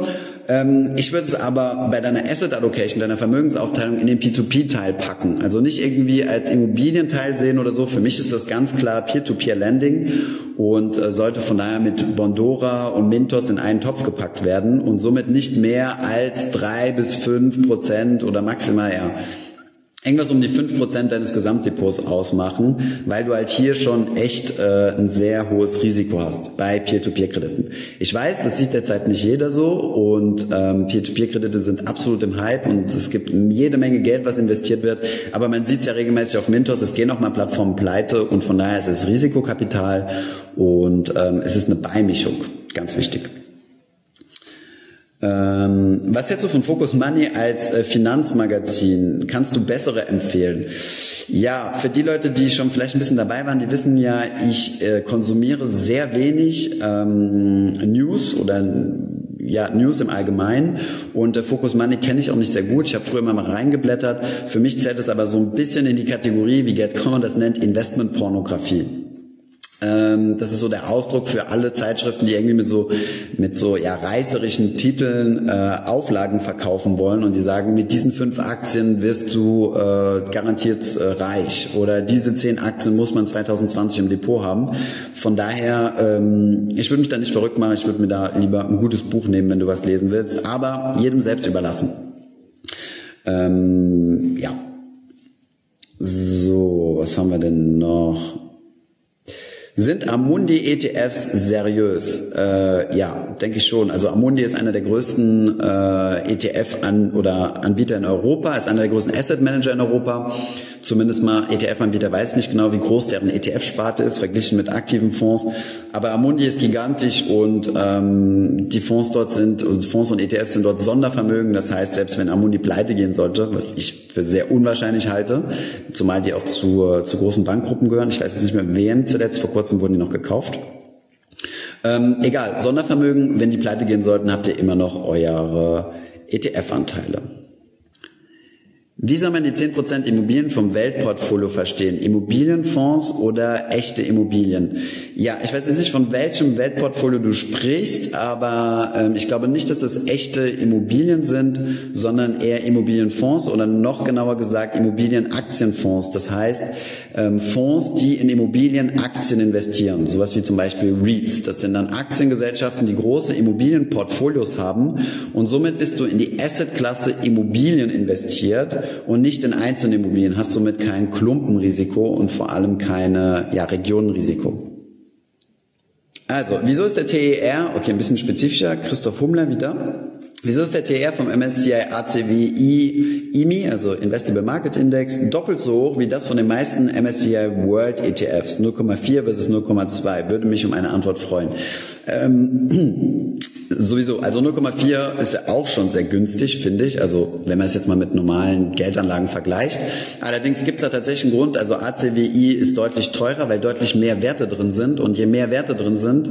Ähm, ich würde es aber bei deiner Asset Allocation, deiner Vermögensaufteilung in den P2P-Teil packen. Also nicht irgendwie als Immobilienteil sehen oder so. Für mich ist das ganz klar Peer-to-Peer-Lending und äh, sollte von daher mit Bondora und Mintos in einen Topf gepackt werden und somit nicht mehr als drei bis fünf Prozent oder maximal ja irgendwas um die fünf Prozent deines Gesamtdepots ausmachen, weil du halt hier schon echt äh, ein sehr hohes Risiko hast bei Peer-to-Peer-Krediten. Ich weiß, das sieht derzeit nicht jeder so und ähm, Peer-to-Peer-Kredite sind absolut im Hype und es gibt jede Menge Geld, was investiert wird, aber man sieht es ja regelmäßig auf Mintos, es gehen auch mal Plattformen pleite und von daher ist es Risikokapital und ähm, es ist eine Beimischung, ganz wichtig. Ähm, was hältst du von Focus Money als äh, Finanzmagazin? Kannst du bessere empfehlen? Ja, für die Leute, die schon vielleicht ein bisschen dabei waren, die wissen ja, ich äh, konsumiere sehr wenig ähm, News oder ja, News im Allgemeinen und äh, Focus Money kenne ich auch nicht sehr gut. Ich habe früher mal reingeblättert. Für mich zählt es aber so ein bisschen in die Kategorie, wie Gerd Kommer das nennt, Investmentpornografie. Ähm, das ist so der Ausdruck für alle Zeitschriften, die irgendwie mit so mit so ja reißerischen Titeln äh, Auflagen verkaufen wollen und die sagen, mit diesen fünf Aktien wirst du äh, garantiert äh, reich oder diese zehn Aktien muss man 2020 im Depot haben. Von daher, ähm, ich würde mich da nicht verrückt machen, ich würde mir da lieber ein gutes Buch nehmen, wenn du was lesen willst, aber jedem selbst überlassen. Ähm, ja. So, was haben wir denn noch? Sind Amundi ETFs seriös? Äh, ja, denke ich schon. Also Amundi ist einer der größten äh, ETF an oder Anbieter in Europa, ist einer der größten Asset Manager in Europa. Zumindest mal ETF-Anbieter weiß nicht genau, wie groß deren ETF-Sparte ist, verglichen mit aktiven Fonds. Aber Amundi ist gigantisch und ähm, die Fonds dort sind, und Fonds und ETFs sind dort Sondervermögen. Das heißt, selbst wenn Amundi pleite gehen sollte, was ich für sehr unwahrscheinlich halte, zumal die auch zu, zu großen Bankgruppen gehören. Ich weiß jetzt nicht mehr, wen zuletzt, vor kurzem wurden die noch gekauft. Ähm, egal, Sondervermögen, wenn die pleite gehen sollten, habt ihr immer noch eure ETF-Anteile. Wie soll man die 10% Immobilien vom Weltportfolio verstehen? Immobilienfonds oder echte Immobilien? Ja, ich weiß jetzt nicht, von welchem Weltportfolio du sprichst, aber ähm, ich glaube nicht, dass das echte Immobilien sind, sondern eher Immobilienfonds oder noch genauer gesagt Immobilienaktienfonds. Das heißt, ähm, Fonds, die in Immobilienaktien investieren, sowas wie zum Beispiel REITs. Das sind dann Aktiengesellschaften, die große Immobilienportfolios haben und somit bist du in die Assetklasse Immobilien investiert und nicht in einzelne Immobilien, hast somit kein Klumpenrisiko und vor allem keine ja, Regionenrisiko. Also, wieso ist der TER, okay, ein bisschen spezifischer, Christoph Hummler wieder, Wieso ist der TR vom MSCI ACWI IMI, also Investable Market Index, doppelt so hoch wie das von den meisten MSCI World ETFs? 0,4 versus 0,2. Würde mich um eine Antwort freuen. Ähm, [CLEARS THROAT] sowieso, also 0,4 ist ja auch schon sehr günstig, finde ich. Also wenn man es jetzt mal mit normalen Geldanlagen vergleicht. Allerdings gibt es da tatsächlich einen Grund. Also ACWI ist deutlich teurer, weil deutlich mehr Werte drin sind. Und je mehr Werte drin sind,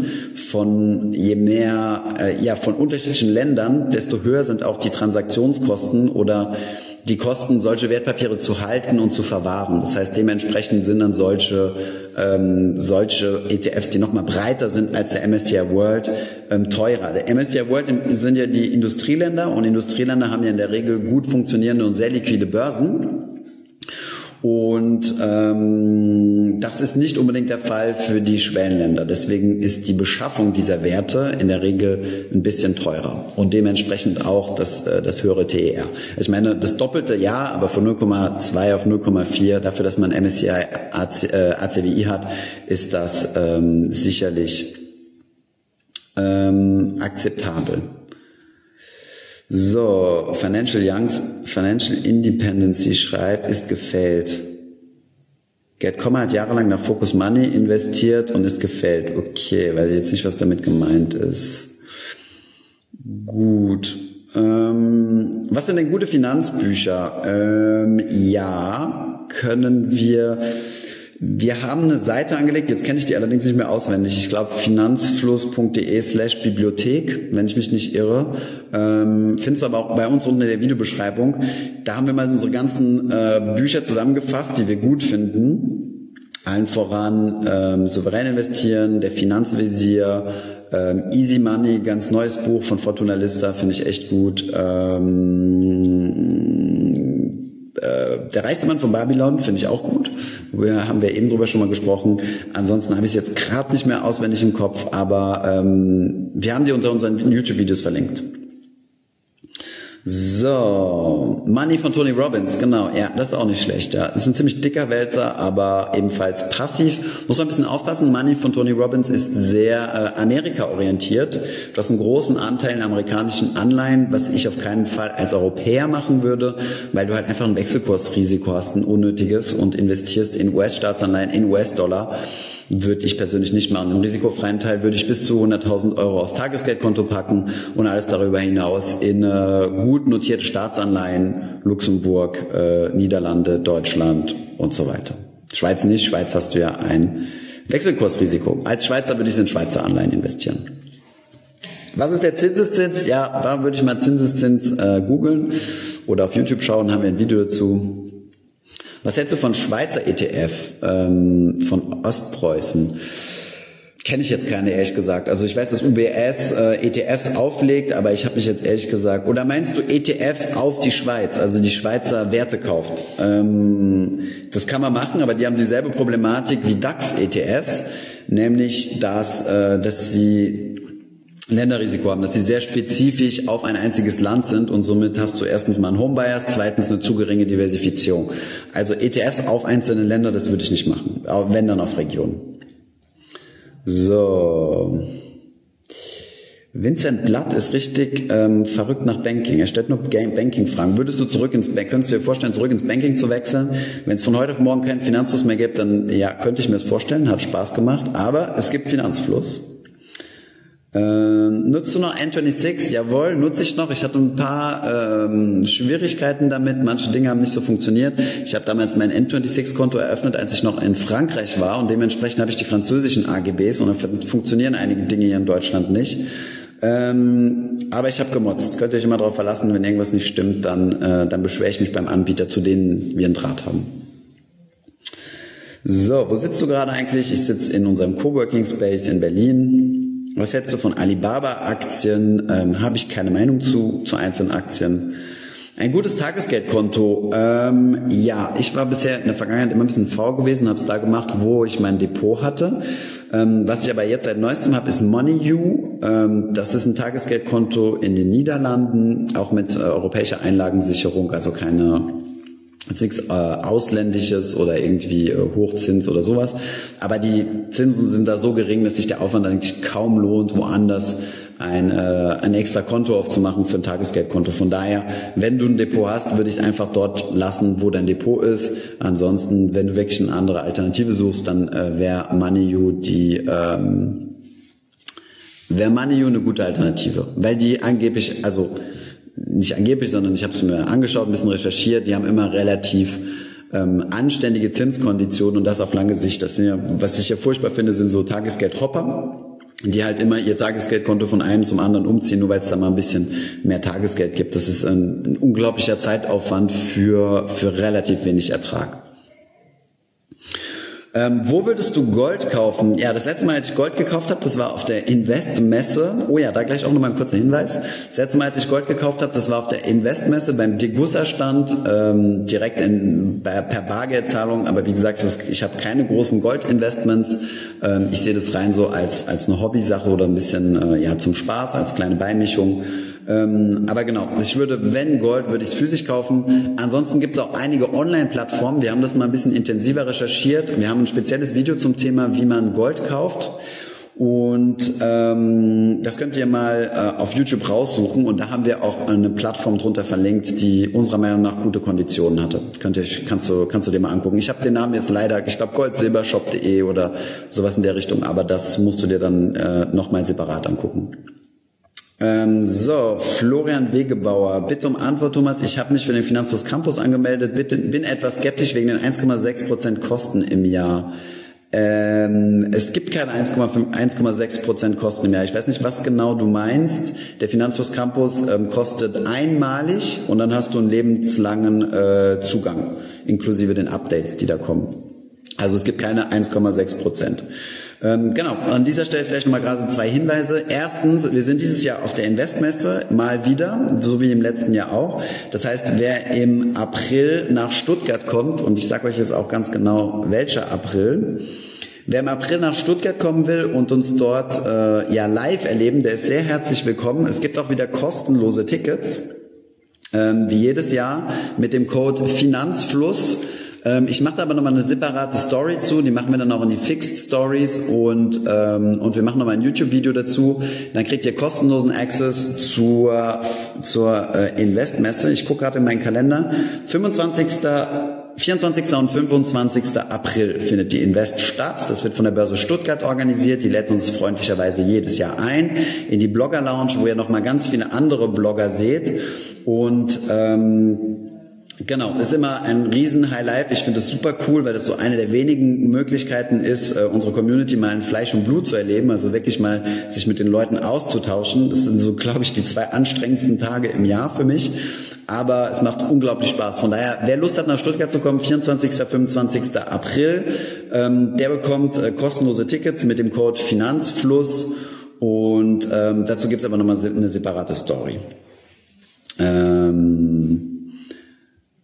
von je mehr, äh, ja, von unterschiedlichen Ländern, desto höher sind auch die Transaktionskosten oder die Kosten, solche Wertpapiere zu halten und zu verwahren. Das heißt, dementsprechend sind dann solche, ähm, solche ETFs, die nochmal breiter sind als der MSCI World, ähm, teurer. Der MSCI World sind ja die Industrieländer und Industrieländer haben ja in der Regel gut funktionierende und sehr liquide Börsen. Und ähm, das ist nicht unbedingt der Fall für die Schwellenländer. Deswegen ist die Beschaffung dieser Werte in der Regel ein bisschen teurer und dementsprechend auch das, äh, das höhere TER. Ich meine, das doppelte ja, aber von 0,2 auf 0,4 dafür, dass man MSCI AC, äh, ACWI hat, ist das ähm, sicherlich ähm, akzeptabel. So, Financial Youngs, Financial Independency schreibt, ist gefällt. Gerd Kommer hat jahrelang nach Focus Money investiert und ist gefällt. Okay, weiß ich jetzt nicht, was damit gemeint ist. Gut. Ähm, was sind denn gute Finanzbücher? Ähm, ja, können wir wir haben eine Seite angelegt, jetzt kenne ich die allerdings nicht mehr auswendig. Ich glaube finanzfluss.de slash Bibliothek, wenn ich mich nicht irre. Ähm, findest du aber auch bei uns unten in der Videobeschreibung. Da haben wir mal unsere ganzen äh, Bücher zusammengefasst, die wir gut finden. Allen voran ähm, Souverän investieren, der Finanzvisier, ähm, Easy Money, ganz neues Buch von Fortuna Lista, finde ich echt gut. Ähm, äh, der reichste Mann von Babylon finde ich auch gut. Wir haben wir eben drüber schon mal gesprochen. Ansonsten habe ich es jetzt gerade nicht mehr auswendig im Kopf, aber ähm, wir haben die unter unseren YouTube-Videos verlinkt. So, Money von Tony Robbins, genau, ja, das ist auch nicht schlecht, ja. Das ist ein ziemlich dicker Wälzer, aber ebenfalls passiv. Muss man ein bisschen aufpassen, Money von Tony Robbins ist sehr äh, Amerika-orientiert. Du hast einen großen Anteil in amerikanischen Anleihen, was ich auf keinen Fall als Europäer machen würde, weil du halt einfach ein Wechselkursrisiko hast, ein unnötiges und investierst in US-Staatsanleihen, in US-Dollar würde ich persönlich nicht machen. Im risikofreien Teil würde ich bis zu 100.000 Euro aufs Tagesgeldkonto packen und alles darüber hinaus in äh, gut notierte Staatsanleihen, Luxemburg, äh, Niederlande, Deutschland und so weiter. Schweiz nicht, Schweiz hast du ja ein Wechselkursrisiko. Als Schweizer würde ich in Schweizer Anleihen investieren. Was ist der Zinseszins? Ja, da würde ich mal Zinseszins äh, googeln oder auf YouTube schauen, haben wir ein Video dazu. Was hältst du von Schweizer ETF, ähm, von Ostpreußen? Kenne ich jetzt keine, ehrlich gesagt. Also ich weiß, dass UBS äh, ETFs auflegt, aber ich habe mich jetzt ehrlich gesagt. Oder meinst du ETFs auf die Schweiz, also die Schweizer Werte kauft? Ähm, das kann man machen, aber die haben dieselbe Problematik wie DAX-ETFs, nämlich dass, äh, dass sie Länderrisiko haben, dass sie sehr spezifisch auf ein einziges Land sind und somit hast du erstens mal einen Homebias, zweitens eine zu geringe Diversifizierung. Also ETFs auf einzelne Länder, das würde ich nicht machen, wenn dann auf Regionen. So. Vincent Blatt ist richtig ähm, verrückt nach Banking. Er stellt nur Banking-Fragen. Würdest du zurück ins könntest du dir vorstellen, zurück ins Banking zu wechseln? Wenn es von heute auf morgen keinen Finanzfluss mehr gibt, dann ja, könnte ich mir das vorstellen, hat Spaß gemacht, aber es gibt Finanzfluss. Ähm, nutzt du noch N26? Jawohl, nutze ich noch. Ich hatte ein paar ähm, Schwierigkeiten damit. Manche Dinge haben nicht so funktioniert. Ich habe damals mein N26-Konto eröffnet, als ich noch in Frankreich war und dementsprechend habe ich die französischen AGBs und dann funktionieren einige Dinge hier in Deutschland nicht. Ähm, aber ich habe gemotzt. Könnt ihr euch immer darauf verlassen, wenn irgendwas nicht stimmt, dann, äh, dann beschwere ich mich beim Anbieter, zu denen wir einen Draht haben. So, wo sitzt du gerade eigentlich? Ich sitze in unserem Coworking Space in Berlin. Was hältst du von Alibaba-Aktien? Ähm, Habe ich keine Meinung zu, zu einzelnen Aktien. Ein gutes Tagesgeldkonto. Ähm, ja, ich war bisher in der Vergangenheit immer ein bisschen faul gewesen, habe es da gemacht, wo ich mein Depot hatte. Ähm, was ich aber jetzt seit neuestem habe, ist MoneyU. Ähm, das ist ein Tagesgeldkonto in den Niederlanden, auch mit äh, europäischer Einlagensicherung, also keine Jetzt nichts äh, Ausländisches oder irgendwie äh, Hochzins oder sowas. Aber die Zinsen sind da so gering, dass sich der Aufwand eigentlich kaum lohnt, woanders ein, äh, ein extra Konto aufzumachen für ein Tagesgeldkonto. Von daher, wenn du ein Depot hast, würde ich es einfach dort lassen, wo dein Depot ist. Ansonsten, wenn du wirklich eine andere Alternative suchst, dann äh, wäre MoneyU die ähm, wäre MoneyU eine gute Alternative, weil die angeblich, also nicht angeblich, sondern ich habe es mir angeschaut, ein bisschen recherchiert, die haben immer relativ ähm, anständige Zinskonditionen und das auf lange Sicht. Das sind ja, was ich ja furchtbar finde, sind so Tagesgeldhopper die halt immer ihr Tagesgeldkonto von einem zum anderen umziehen, nur weil es da mal ein bisschen mehr Tagesgeld gibt. Das ist ein, ein unglaublicher Zeitaufwand für, für relativ wenig Ertrag. Ähm, wo würdest du Gold kaufen? Ja, das letzte Mal, als ich Gold gekauft habe, das war auf der Investmesse. Oh ja, da gleich auch nochmal ein kurzer Hinweis. Das letzte Mal, als ich Gold gekauft habe, das war auf der Investmesse beim Degussa-Stand, ähm, direkt in, per Bargeldzahlung. Aber wie gesagt, das, ich habe keine großen Goldinvestments. Ähm, ich sehe das rein so als, als eine Hobbysache oder ein bisschen äh, ja, zum Spaß, als kleine Beimischung. Ähm, aber genau, ich würde, wenn Gold, würde ich es physisch kaufen. Ansonsten gibt es auch einige Online-Plattformen. Wir haben das mal ein bisschen intensiver recherchiert. Wir haben ein spezielles Video zum Thema, wie man Gold kauft. Und ähm, das könnt ihr mal äh, auf YouTube raussuchen und da haben wir auch eine Plattform drunter verlinkt, die unserer Meinung nach gute Konditionen hatte. Könnt ihr, kannst du, kannst du dir mal angucken. Ich habe den Namen jetzt leider, ich glaube goldsilbershop.de oder sowas in der Richtung, aber das musst du dir dann äh, nochmal separat angucken. Ähm, so, Florian Wegebauer, bitte um Antwort, Thomas. Ich habe mich für den Finanzfluss Campus angemeldet, bitte, bin etwas skeptisch wegen den 1,6% Kosten im Jahr. Ähm, es gibt keine 1,6% Kosten im Jahr. Ich weiß nicht, was genau du meinst. Der Finanzfluss Campus ähm, kostet einmalig und dann hast du einen lebenslangen äh, Zugang, inklusive den Updates, die da kommen. Also es gibt keine 1,6 Prozent. Ähm, genau, an dieser Stelle vielleicht nochmal gerade zwei Hinweise. Erstens, wir sind dieses Jahr auf der Investmesse mal wieder, so wie im letzten Jahr auch. Das heißt, wer im April nach Stuttgart kommt, und ich sage euch jetzt auch ganz genau, welcher April, Wer im April nach Stuttgart kommen will und uns dort äh, ja live erleben, der ist sehr herzlich willkommen. Es gibt auch wieder kostenlose Tickets, ähm, wie jedes Jahr mit dem Code Finanzfluss ähm, ich mache da aber nochmal eine separate Story zu, die machen wir dann auch in die Fixed Stories und, ähm, und wir machen nochmal ein YouTube-Video dazu. Dann kriegt ihr kostenlosen Access zur, zur äh, Investmesse. Ich gucke gerade in meinen Kalender. 25. 24. und 25. April findet die Invest statt. Das wird von der Börse Stuttgart organisiert. Die lädt uns freundlicherweise jedes Jahr ein in die Blogger Lounge, wo ihr nochmal ganz viele andere Blogger seht. Und ähm, Genau, ist immer ein riesen Highlight. Ich finde das super cool, weil das so eine der wenigen Möglichkeiten ist, äh, unsere Community mal in Fleisch und Blut zu erleben, also wirklich mal sich mit den Leuten auszutauschen. Das sind so, glaube ich, die zwei anstrengendsten Tage im Jahr für mich. Aber es macht unglaublich Spaß. Von daher, wer Lust hat, nach Stuttgart zu kommen, 24. 25. April, ähm, der bekommt äh, kostenlose Tickets mit dem Code Finanzfluss. Und ähm, dazu gibt es aber nochmal eine separate Story. Ähm,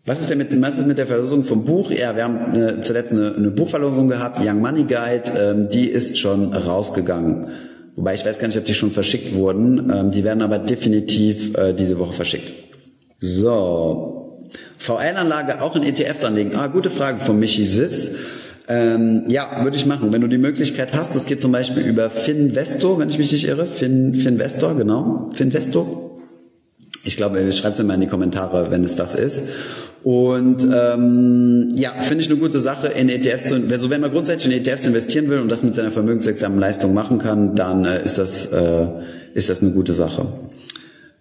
was ist denn mit, was ist mit der Verlosung vom Buch? Ja, wir haben äh, zuletzt eine, eine Buchverlosung gehabt, Young Money Guide, ähm, die ist schon rausgegangen. Wobei ich weiß gar nicht, ob die schon verschickt wurden. Ähm, die werden aber definitiv äh, diese Woche verschickt. So. VL-Anlage auch in ETFs anlegen. Ah, gute Frage von Michi Sis. Ähm, ja, würde ich machen. Wenn du die Möglichkeit hast, das geht zum Beispiel über Finvesto, wenn ich mich nicht irre. Fin, Finvestor, genau. Finvesto. Ich glaube, schreibt es mir mal in die Kommentare, wenn es das ist. Und ähm, ja, finde ich eine gute Sache, in ETFs zu, also wenn man grundsätzlich in ETFs investieren will und das mit seiner vermögenswirksamen Leistung machen kann, dann äh, ist das äh, ist das eine gute Sache.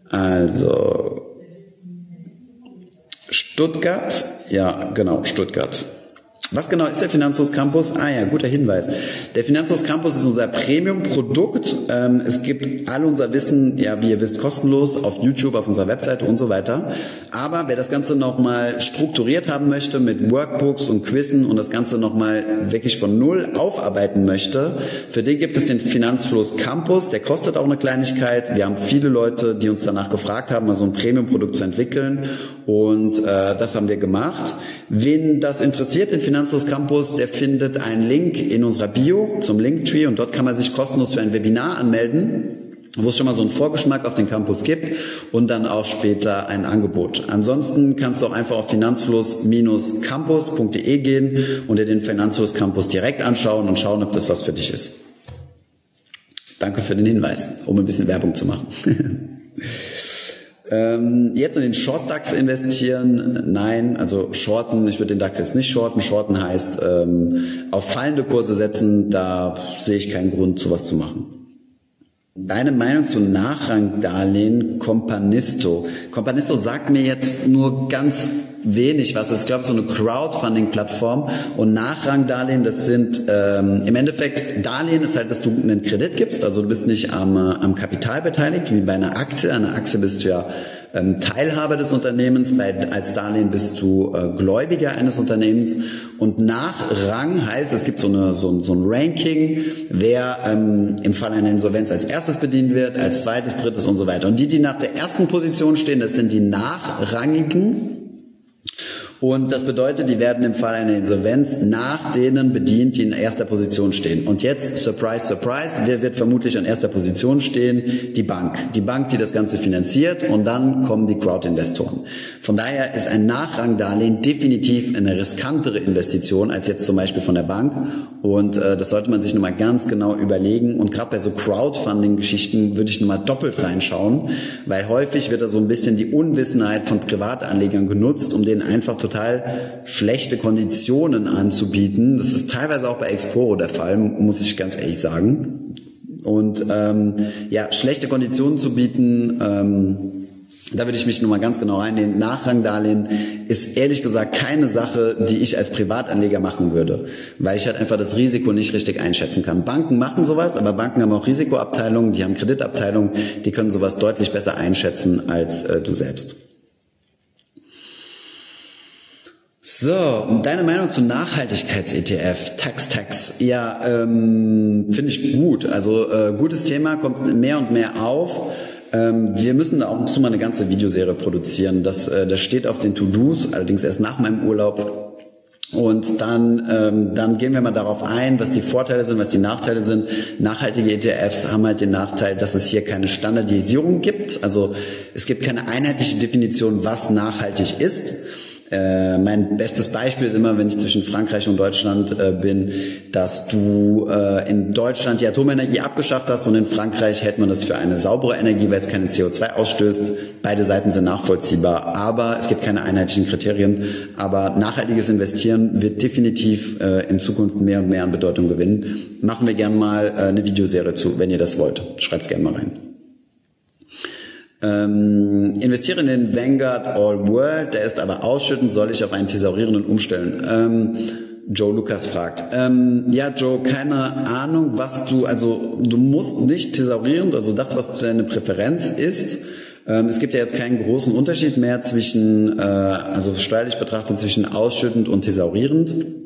Also Stuttgart, ja genau Stuttgart. Was genau ist der Finanzlos Campus? Ah ja, guter Hinweis. Der Finanzlos Campus ist unser Premium-Produkt. Ähm, es gibt all unser Wissen, ja, wie ihr wisst, kostenlos auf YouTube, auf unserer Webseite und so weiter. Aber wer das Ganze nochmal strukturiert haben möchte mit Workbooks und Quizzen und das Ganze nochmal wirklich von Null aufarbeiten möchte, für den gibt es den Finanzfluss Campus. Der kostet auch eine Kleinigkeit. Wir haben viele Leute, die uns danach gefragt haben, mal so ein Premium-Produkt zu entwickeln. Und äh, das haben wir gemacht. Wen das interessiert, den Finanzlos Campus, der findet einen Link in unserer Bio zum Linktree und dort kann man sich kostenlos für ein Webinar anmelden wo es schon mal so einen Vorgeschmack auf den Campus gibt und dann auch später ein Angebot. Ansonsten kannst du auch einfach auf finanzfluss-campus.de gehen und dir den Finanzfluss Campus direkt anschauen und schauen, ob das was für dich ist. Danke für den Hinweis, um ein bisschen Werbung zu machen. [LAUGHS] Ähm, jetzt in den Short DAX investieren? Nein, also shorten, ich würde den DAX jetzt nicht shorten. Shorten heißt ähm, auf fallende Kurse setzen, da sehe ich keinen Grund, sowas zu machen. Deine Meinung zu Nachrangdarlehen Companisto? Companisto sagt mir jetzt nur ganz wenig was. Ist, glaube so eine Crowdfunding-Plattform. Und Nachrangdarlehen, das sind ähm, im Endeffekt, Darlehen ist halt, dass du einen Kredit gibst. Also du bist nicht am, äh, am Kapital beteiligt, wie bei einer Aktie. An einer Aktie bist du ja ähm, Teilhaber des Unternehmens. Bei, als Darlehen bist du äh, Gläubiger eines Unternehmens. Und Nachrang heißt, es gibt so, eine, so, so ein Ranking, wer ähm, im Fall einer Insolvenz als erstes bedient wird, als zweites, drittes und so weiter. Und die, die nach der ersten Position stehen, das sind die Nachrangigen. Und das bedeutet, die werden im Fall einer Insolvenz nach denen bedient, die in erster Position stehen. Und jetzt, surprise, surprise, wer wird vermutlich an erster Position stehen? Die Bank. Die Bank, die das Ganze finanziert und dann kommen die Crowd-Investoren. Von daher ist ein Nachrangdarlehen definitiv eine riskantere Investition als jetzt zum Beispiel von der Bank. Und äh, das sollte man sich nochmal ganz genau überlegen. Und gerade bei so Crowdfunding-Geschichten würde ich nochmal doppelt reinschauen, weil häufig wird da so ein bisschen die Unwissenheit von Privatanlegern genutzt, um denen einfach total total schlechte Konditionen anzubieten. Das ist teilweise auch bei Exporo der Fall, muss ich ganz ehrlich sagen. Und ähm, ja, schlechte Konditionen zu bieten, ähm, da würde ich mich nochmal ganz genau reinnehmen. Nachrangdarlehen ist ehrlich gesagt keine Sache, die ich als Privatanleger machen würde, weil ich halt einfach das Risiko nicht richtig einschätzen kann. Banken machen sowas, aber Banken haben auch Risikoabteilungen, die haben Kreditabteilungen, die können sowas deutlich besser einschätzen als äh, du selbst. So, deine Meinung zu Nachhaltigkeits-ETF, Tax-Tax. Ja, ähm, finde ich gut. Also äh, gutes Thema, kommt mehr und mehr auf. Ähm, wir müssen da auch mal eine ganze Videoserie produzieren. Das, äh, das steht auf den To-Dos, allerdings erst nach meinem Urlaub. Und dann, ähm, dann gehen wir mal darauf ein, was die Vorteile sind, was die Nachteile sind. Nachhaltige ETFs haben halt den Nachteil, dass es hier keine Standardisierung gibt. Also es gibt keine einheitliche Definition, was nachhaltig ist. Äh, mein bestes Beispiel ist immer, wenn ich zwischen Frankreich und Deutschland äh, bin, dass du äh, in Deutschland die Atomenergie abgeschafft hast und in Frankreich hält man das für eine saubere Energie, weil es keine CO2 ausstößt. Beide Seiten sind nachvollziehbar, aber es gibt keine einheitlichen Kriterien. Aber nachhaltiges Investieren wird definitiv äh, in Zukunft mehr und mehr an Bedeutung gewinnen. Machen wir gern mal äh, eine Videoserie zu, wenn ihr das wollt. Schreibt's gerne mal rein. Ähm, investiere in den Vanguard All World, der ist aber ausschütten, soll ich auf einen thesaurierenden umstellen? Ähm, Joe Lucas fragt. Ähm, ja, Joe, keine Ahnung, was du, also du musst nicht thesaurierend, also das, was deine Präferenz ist. Ähm, es gibt ja jetzt keinen großen Unterschied mehr zwischen, äh, also steuerlich betrachtet, zwischen ausschüttend und thesaurierend.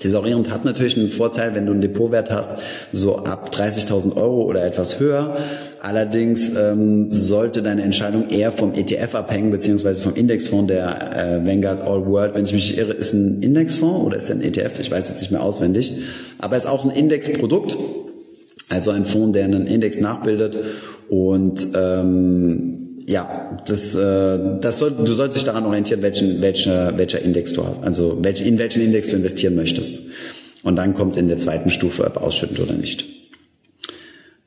Thesaurierend hat natürlich einen Vorteil, wenn du einen Depotwert hast, so ab 30.000 Euro oder etwas höher. Allerdings ähm, sollte deine Entscheidung eher vom ETF abhängen, beziehungsweise vom Indexfonds der äh, Vanguard All World. Wenn ich mich irre, ist ein Indexfonds oder ist ein ETF? Ich weiß jetzt nicht mehr auswendig. Aber es ist auch ein Indexprodukt, also ein Fonds, der einen Index nachbildet. Und ähm, ja, das, äh, das soll, du sollst dich daran orientieren, welchen, welcher, welcher Index du hast, also welch, in welchen Index du investieren möchtest. Und dann kommt in der zweiten Stufe, ob ausschüttend oder nicht.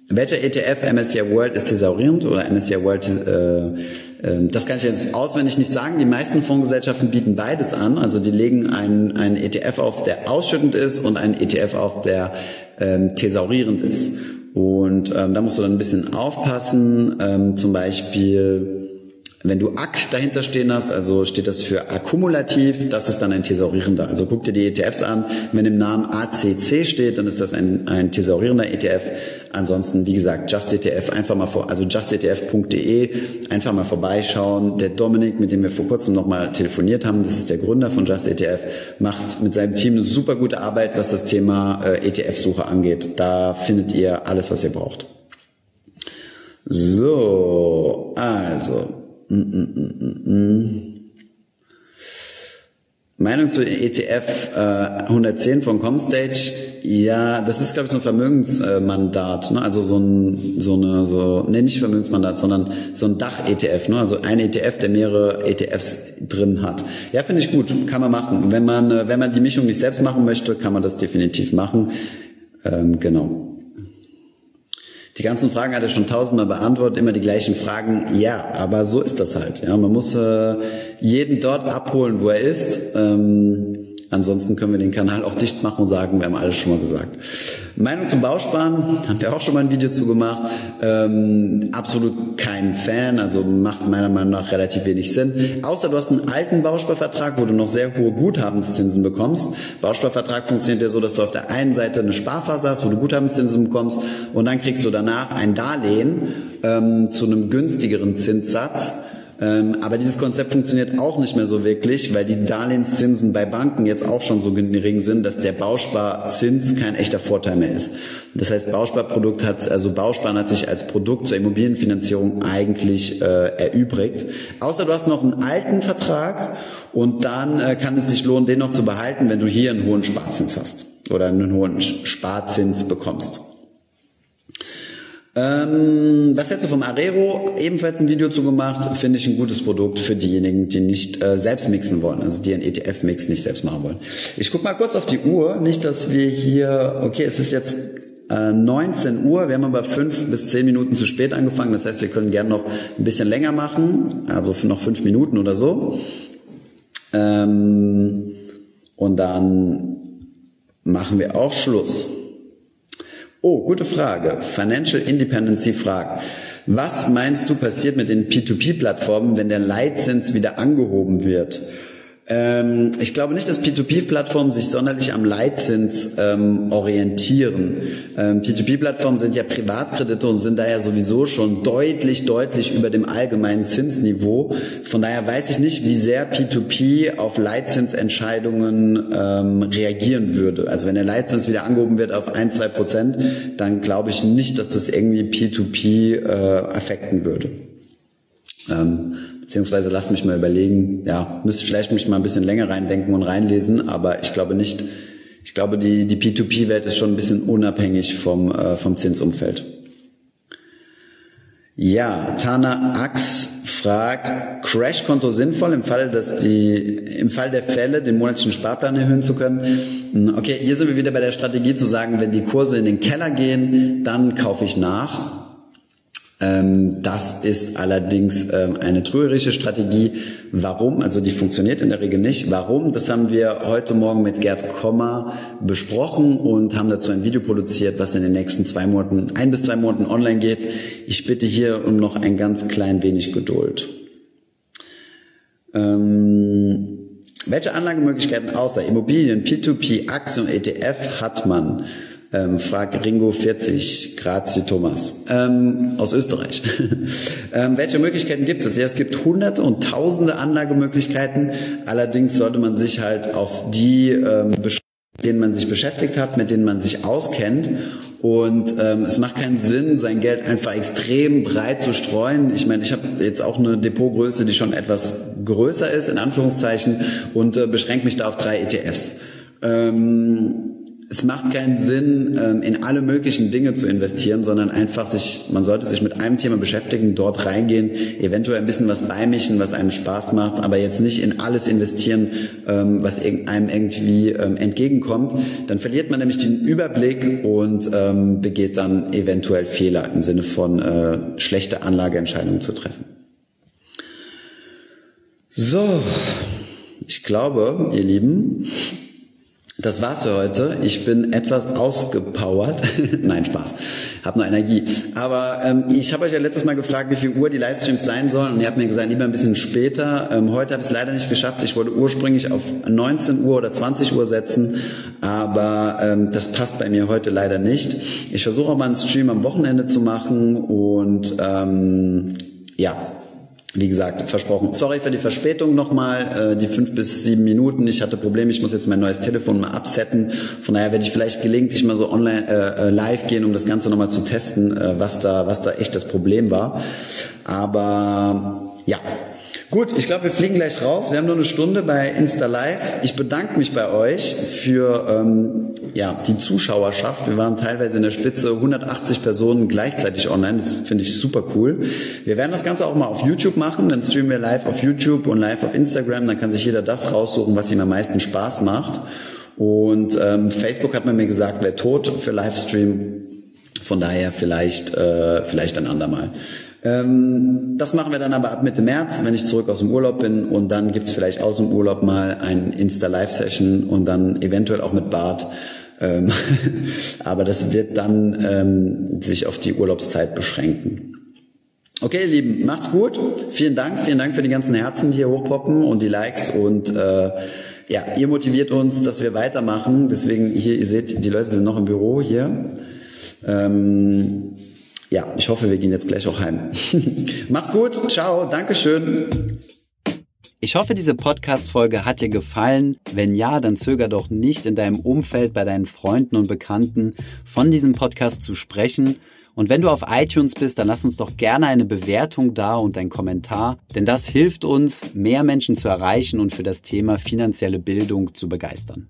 Welcher ETF MSCI World ist thesaurierend oder MSCI World, äh, äh, das kann ich jetzt auswendig nicht sagen. Die meisten Fondsgesellschaften bieten beides an. Also die legen einen, einen ETF auf, der ausschüttend ist und einen ETF auf, der ähm, thesaurierend ist. Und ähm, da musst du dann ein bisschen aufpassen. Ähm, zum Beispiel wenn du ACK dahinter stehen hast, also steht das für akkumulativ, das ist dann ein thesaurierender. Also guck dir die ETFs an. Wenn im Namen ACC steht, dann ist das ein, ein thesaurierender ETF. Ansonsten, wie gesagt, Just ETF einfach mal vor, also justetf.de einfach mal vorbeischauen. Der Dominik, mit dem wir vor kurzem nochmal telefoniert haben, das ist der Gründer von Just ETF, macht mit seinem Team eine super gute Arbeit, was das Thema äh, ETF-Suche angeht. Da findet ihr alles, was ihr braucht. So, also Meinung zu ETF äh, 110 von Comstage, ja, das ist glaube ich so ein Vermögensmandat, ne? also so ein so eine so ne nicht Vermögensmandat, sondern so ein Dach ETF, ne? also ein ETF, der mehrere ETFs drin hat. Ja, finde ich gut, kann man machen. Wenn man äh, wenn man die Mischung nicht selbst machen möchte, kann man das definitiv machen. Ähm, genau. Die ganzen Fragen hat er schon tausendmal beantwortet, immer die gleichen Fragen. Ja, aber so ist das halt. Ja, man muss äh, jeden dort abholen, wo er ist. Ähm, Ansonsten können wir den Kanal auch dicht machen und sagen, wir haben alles schon mal gesagt. Meinung zum Bausparen, haben wir auch schon mal ein Video zu gemacht. Ähm, absolut kein Fan, also macht meiner Meinung nach relativ wenig Sinn. Außer du hast einen alten Bausparvertrag, wo du noch sehr hohe Guthabenszinsen bekommst. Bausparvertrag funktioniert ja so, dass du auf der einen Seite eine Sparphase hast, wo du Guthabenszinsen bekommst und dann kriegst du danach ein Darlehen ähm, zu einem günstigeren Zinssatz aber dieses Konzept funktioniert auch nicht mehr so wirklich, weil die Darlehenszinsen bei Banken jetzt auch schon so gering sind, dass der Bausparzins kein echter Vorteil mehr ist. Das heißt, Bausparprodukt hat, also Bausparen hat sich als Produkt zur Immobilienfinanzierung eigentlich äh, erübrigt. Außer du hast noch einen alten Vertrag und dann äh, kann es sich lohnen, den noch zu behalten, wenn du hier einen hohen Sparzins hast oder einen hohen Sparzins bekommst. Ähm, was hältst du vom Arero? Ebenfalls ein Video zu gemacht. Finde ich ein gutes Produkt für diejenigen, die nicht äh, selbst mixen wollen, also die einen ETF-Mix nicht selbst machen wollen. Ich guck mal kurz auf die Uhr. Nicht, dass wir hier, okay, es ist jetzt äh, 19 Uhr. Wir haben aber fünf bis zehn Minuten zu spät angefangen. Das heißt, wir können gerne noch ein bisschen länger machen, also noch fünf Minuten oder so. Ähm, und dann machen wir auch Schluss. Oh, gute Frage. Financial Independency fragt, was meinst du passiert mit den P2P-Plattformen, wenn der Leitzins wieder angehoben wird? Ähm, ich glaube nicht, dass P2P-Plattformen sich sonderlich am Leitzins ähm, orientieren. Ähm, P2P-Plattformen sind ja Privatkredite und sind daher sowieso schon deutlich, deutlich über dem allgemeinen Zinsniveau. Von daher weiß ich nicht, wie sehr P2P auf Leitzinsentscheidungen ähm, reagieren würde. Also wenn der Leitzins wieder angehoben wird auf ein, zwei Prozent, dann glaube ich nicht, dass das irgendwie P2P äh, affekten würde. Ähm, beziehungsweise lass mich mal überlegen, ja, müsste vielleicht mich mal ein bisschen länger reindenken und reinlesen, aber ich glaube nicht, ich glaube, die, die P2P-Welt ist schon ein bisschen unabhängig vom, äh, vom Zinsumfeld. Ja, Tana Ax fragt, Crash-Konto sinnvoll im Fall, dass die, im Fall der Fälle den monatlichen Sparplan erhöhen zu können? Hm, okay, hier sind wir wieder bei der Strategie zu sagen, wenn die Kurse in den Keller gehen, dann kaufe ich nach. Ähm, das ist allerdings ähm, eine trügerische Strategie. Warum? Also die funktioniert in der Regel nicht. Warum? Das haben wir heute Morgen mit Gerd Kommer besprochen und haben dazu ein Video produziert, was in den nächsten zwei Monaten, ein bis zwei Monaten online geht. Ich bitte hier um noch ein ganz klein wenig Geduld. Ähm, welche Anlagemöglichkeiten außer Immobilien, P2P, Aktien und ETF hat man? Ähm, fragt Ringo 40, Grazie Thomas, ähm, aus Österreich. [LAUGHS] ähm, welche Möglichkeiten gibt es? Ja, es gibt hunderte und tausende Anlagemöglichkeiten. Allerdings sollte man sich halt auf die ähm, mit denen man sich beschäftigt hat, mit denen man sich auskennt. Und ähm, es macht keinen Sinn, sein Geld einfach extrem breit zu streuen. Ich meine, ich habe jetzt auch eine Depotgröße, die schon etwas größer ist, in Anführungszeichen, und äh, beschränke mich da auf drei ETFs. Ähm, es macht keinen Sinn, ähm, in alle möglichen Dinge zu investieren, sondern einfach sich, man sollte sich mit einem Thema beschäftigen, dort reingehen, eventuell ein bisschen was beimischen, was einem Spaß macht, aber jetzt nicht in alles investieren, ähm, was einem irgendwie ähm, entgegenkommt. Dann verliert man nämlich den Überblick und begeht dann eventuell Fehler im Sinne von äh, schlechte Anlageentscheidungen zu treffen. So, ich glaube, ihr Lieben, das war's für heute. Ich bin etwas ausgepowert. [LAUGHS] Nein, Spaß. Hab nur Energie. Aber ähm, ich habe euch ja letztes Mal gefragt, wie viel Uhr die Livestreams sein sollen. Und ihr habt mir gesagt, lieber ein bisschen später. Ähm, heute habe ich es leider nicht geschafft. Ich wollte ursprünglich auf 19 Uhr oder 20 Uhr setzen. Aber ähm, das passt bei mir heute leider nicht. Ich versuche auch mal einen Stream am Wochenende zu machen. Und ähm, ja, wie gesagt, versprochen. Sorry für die Verspätung nochmal, äh, die fünf bis sieben Minuten. Ich hatte Probleme, ich muss jetzt mein neues Telefon mal absetten. Von daher werde ich vielleicht gelegentlich mal so online äh, äh live gehen, um das Ganze nochmal zu testen, äh, was da, was da echt das Problem war. Aber ja, Gut, ich glaube, wir fliegen gleich raus. Wir haben nur eine Stunde bei Insta Live. Ich bedanke mich bei euch für ähm, ja, die Zuschauerschaft. Wir waren teilweise in der Spitze 180 Personen gleichzeitig online. Das finde ich super cool. Wir werden das Ganze auch mal auf YouTube machen. Dann streamen wir live auf YouTube und live auf Instagram. Dann kann sich jeder das raussuchen, was ihm am meisten Spaß macht. Und ähm, Facebook hat man mir gesagt, wäre tot für Livestream Von daher vielleicht, äh, vielleicht ein andermal. Ähm, das machen wir dann aber ab Mitte März, wenn ich zurück aus dem Urlaub bin und dann gibt's vielleicht aus dem Urlaub mal ein Insta-Live-Session und dann eventuell auch mit Bart. Ähm, [LAUGHS] aber das wird dann ähm, sich auf die Urlaubszeit beschränken. Okay, ihr Lieben, macht's gut. Vielen Dank, vielen Dank für die ganzen Herzen, die hier hochpoppen und die Likes und äh, ja, ihr motiviert uns, dass wir weitermachen. Deswegen hier, ihr seht, die Leute sind noch im Büro hier. Ähm, ja, ich hoffe, wir gehen jetzt gleich auch heim. [LAUGHS] Macht's gut, ciao, Dankeschön. Ich hoffe, diese Podcast-Folge hat dir gefallen. Wenn ja, dann zöger doch nicht in deinem Umfeld, bei deinen Freunden und Bekannten von diesem Podcast zu sprechen. Und wenn du auf iTunes bist, dann lass uns doch gerne eine Bewertung da und einen Kommentar, denn das hilft uns, mehr Menschen zu erreichen und für das Thema finanzielle Bildung zu begeistern.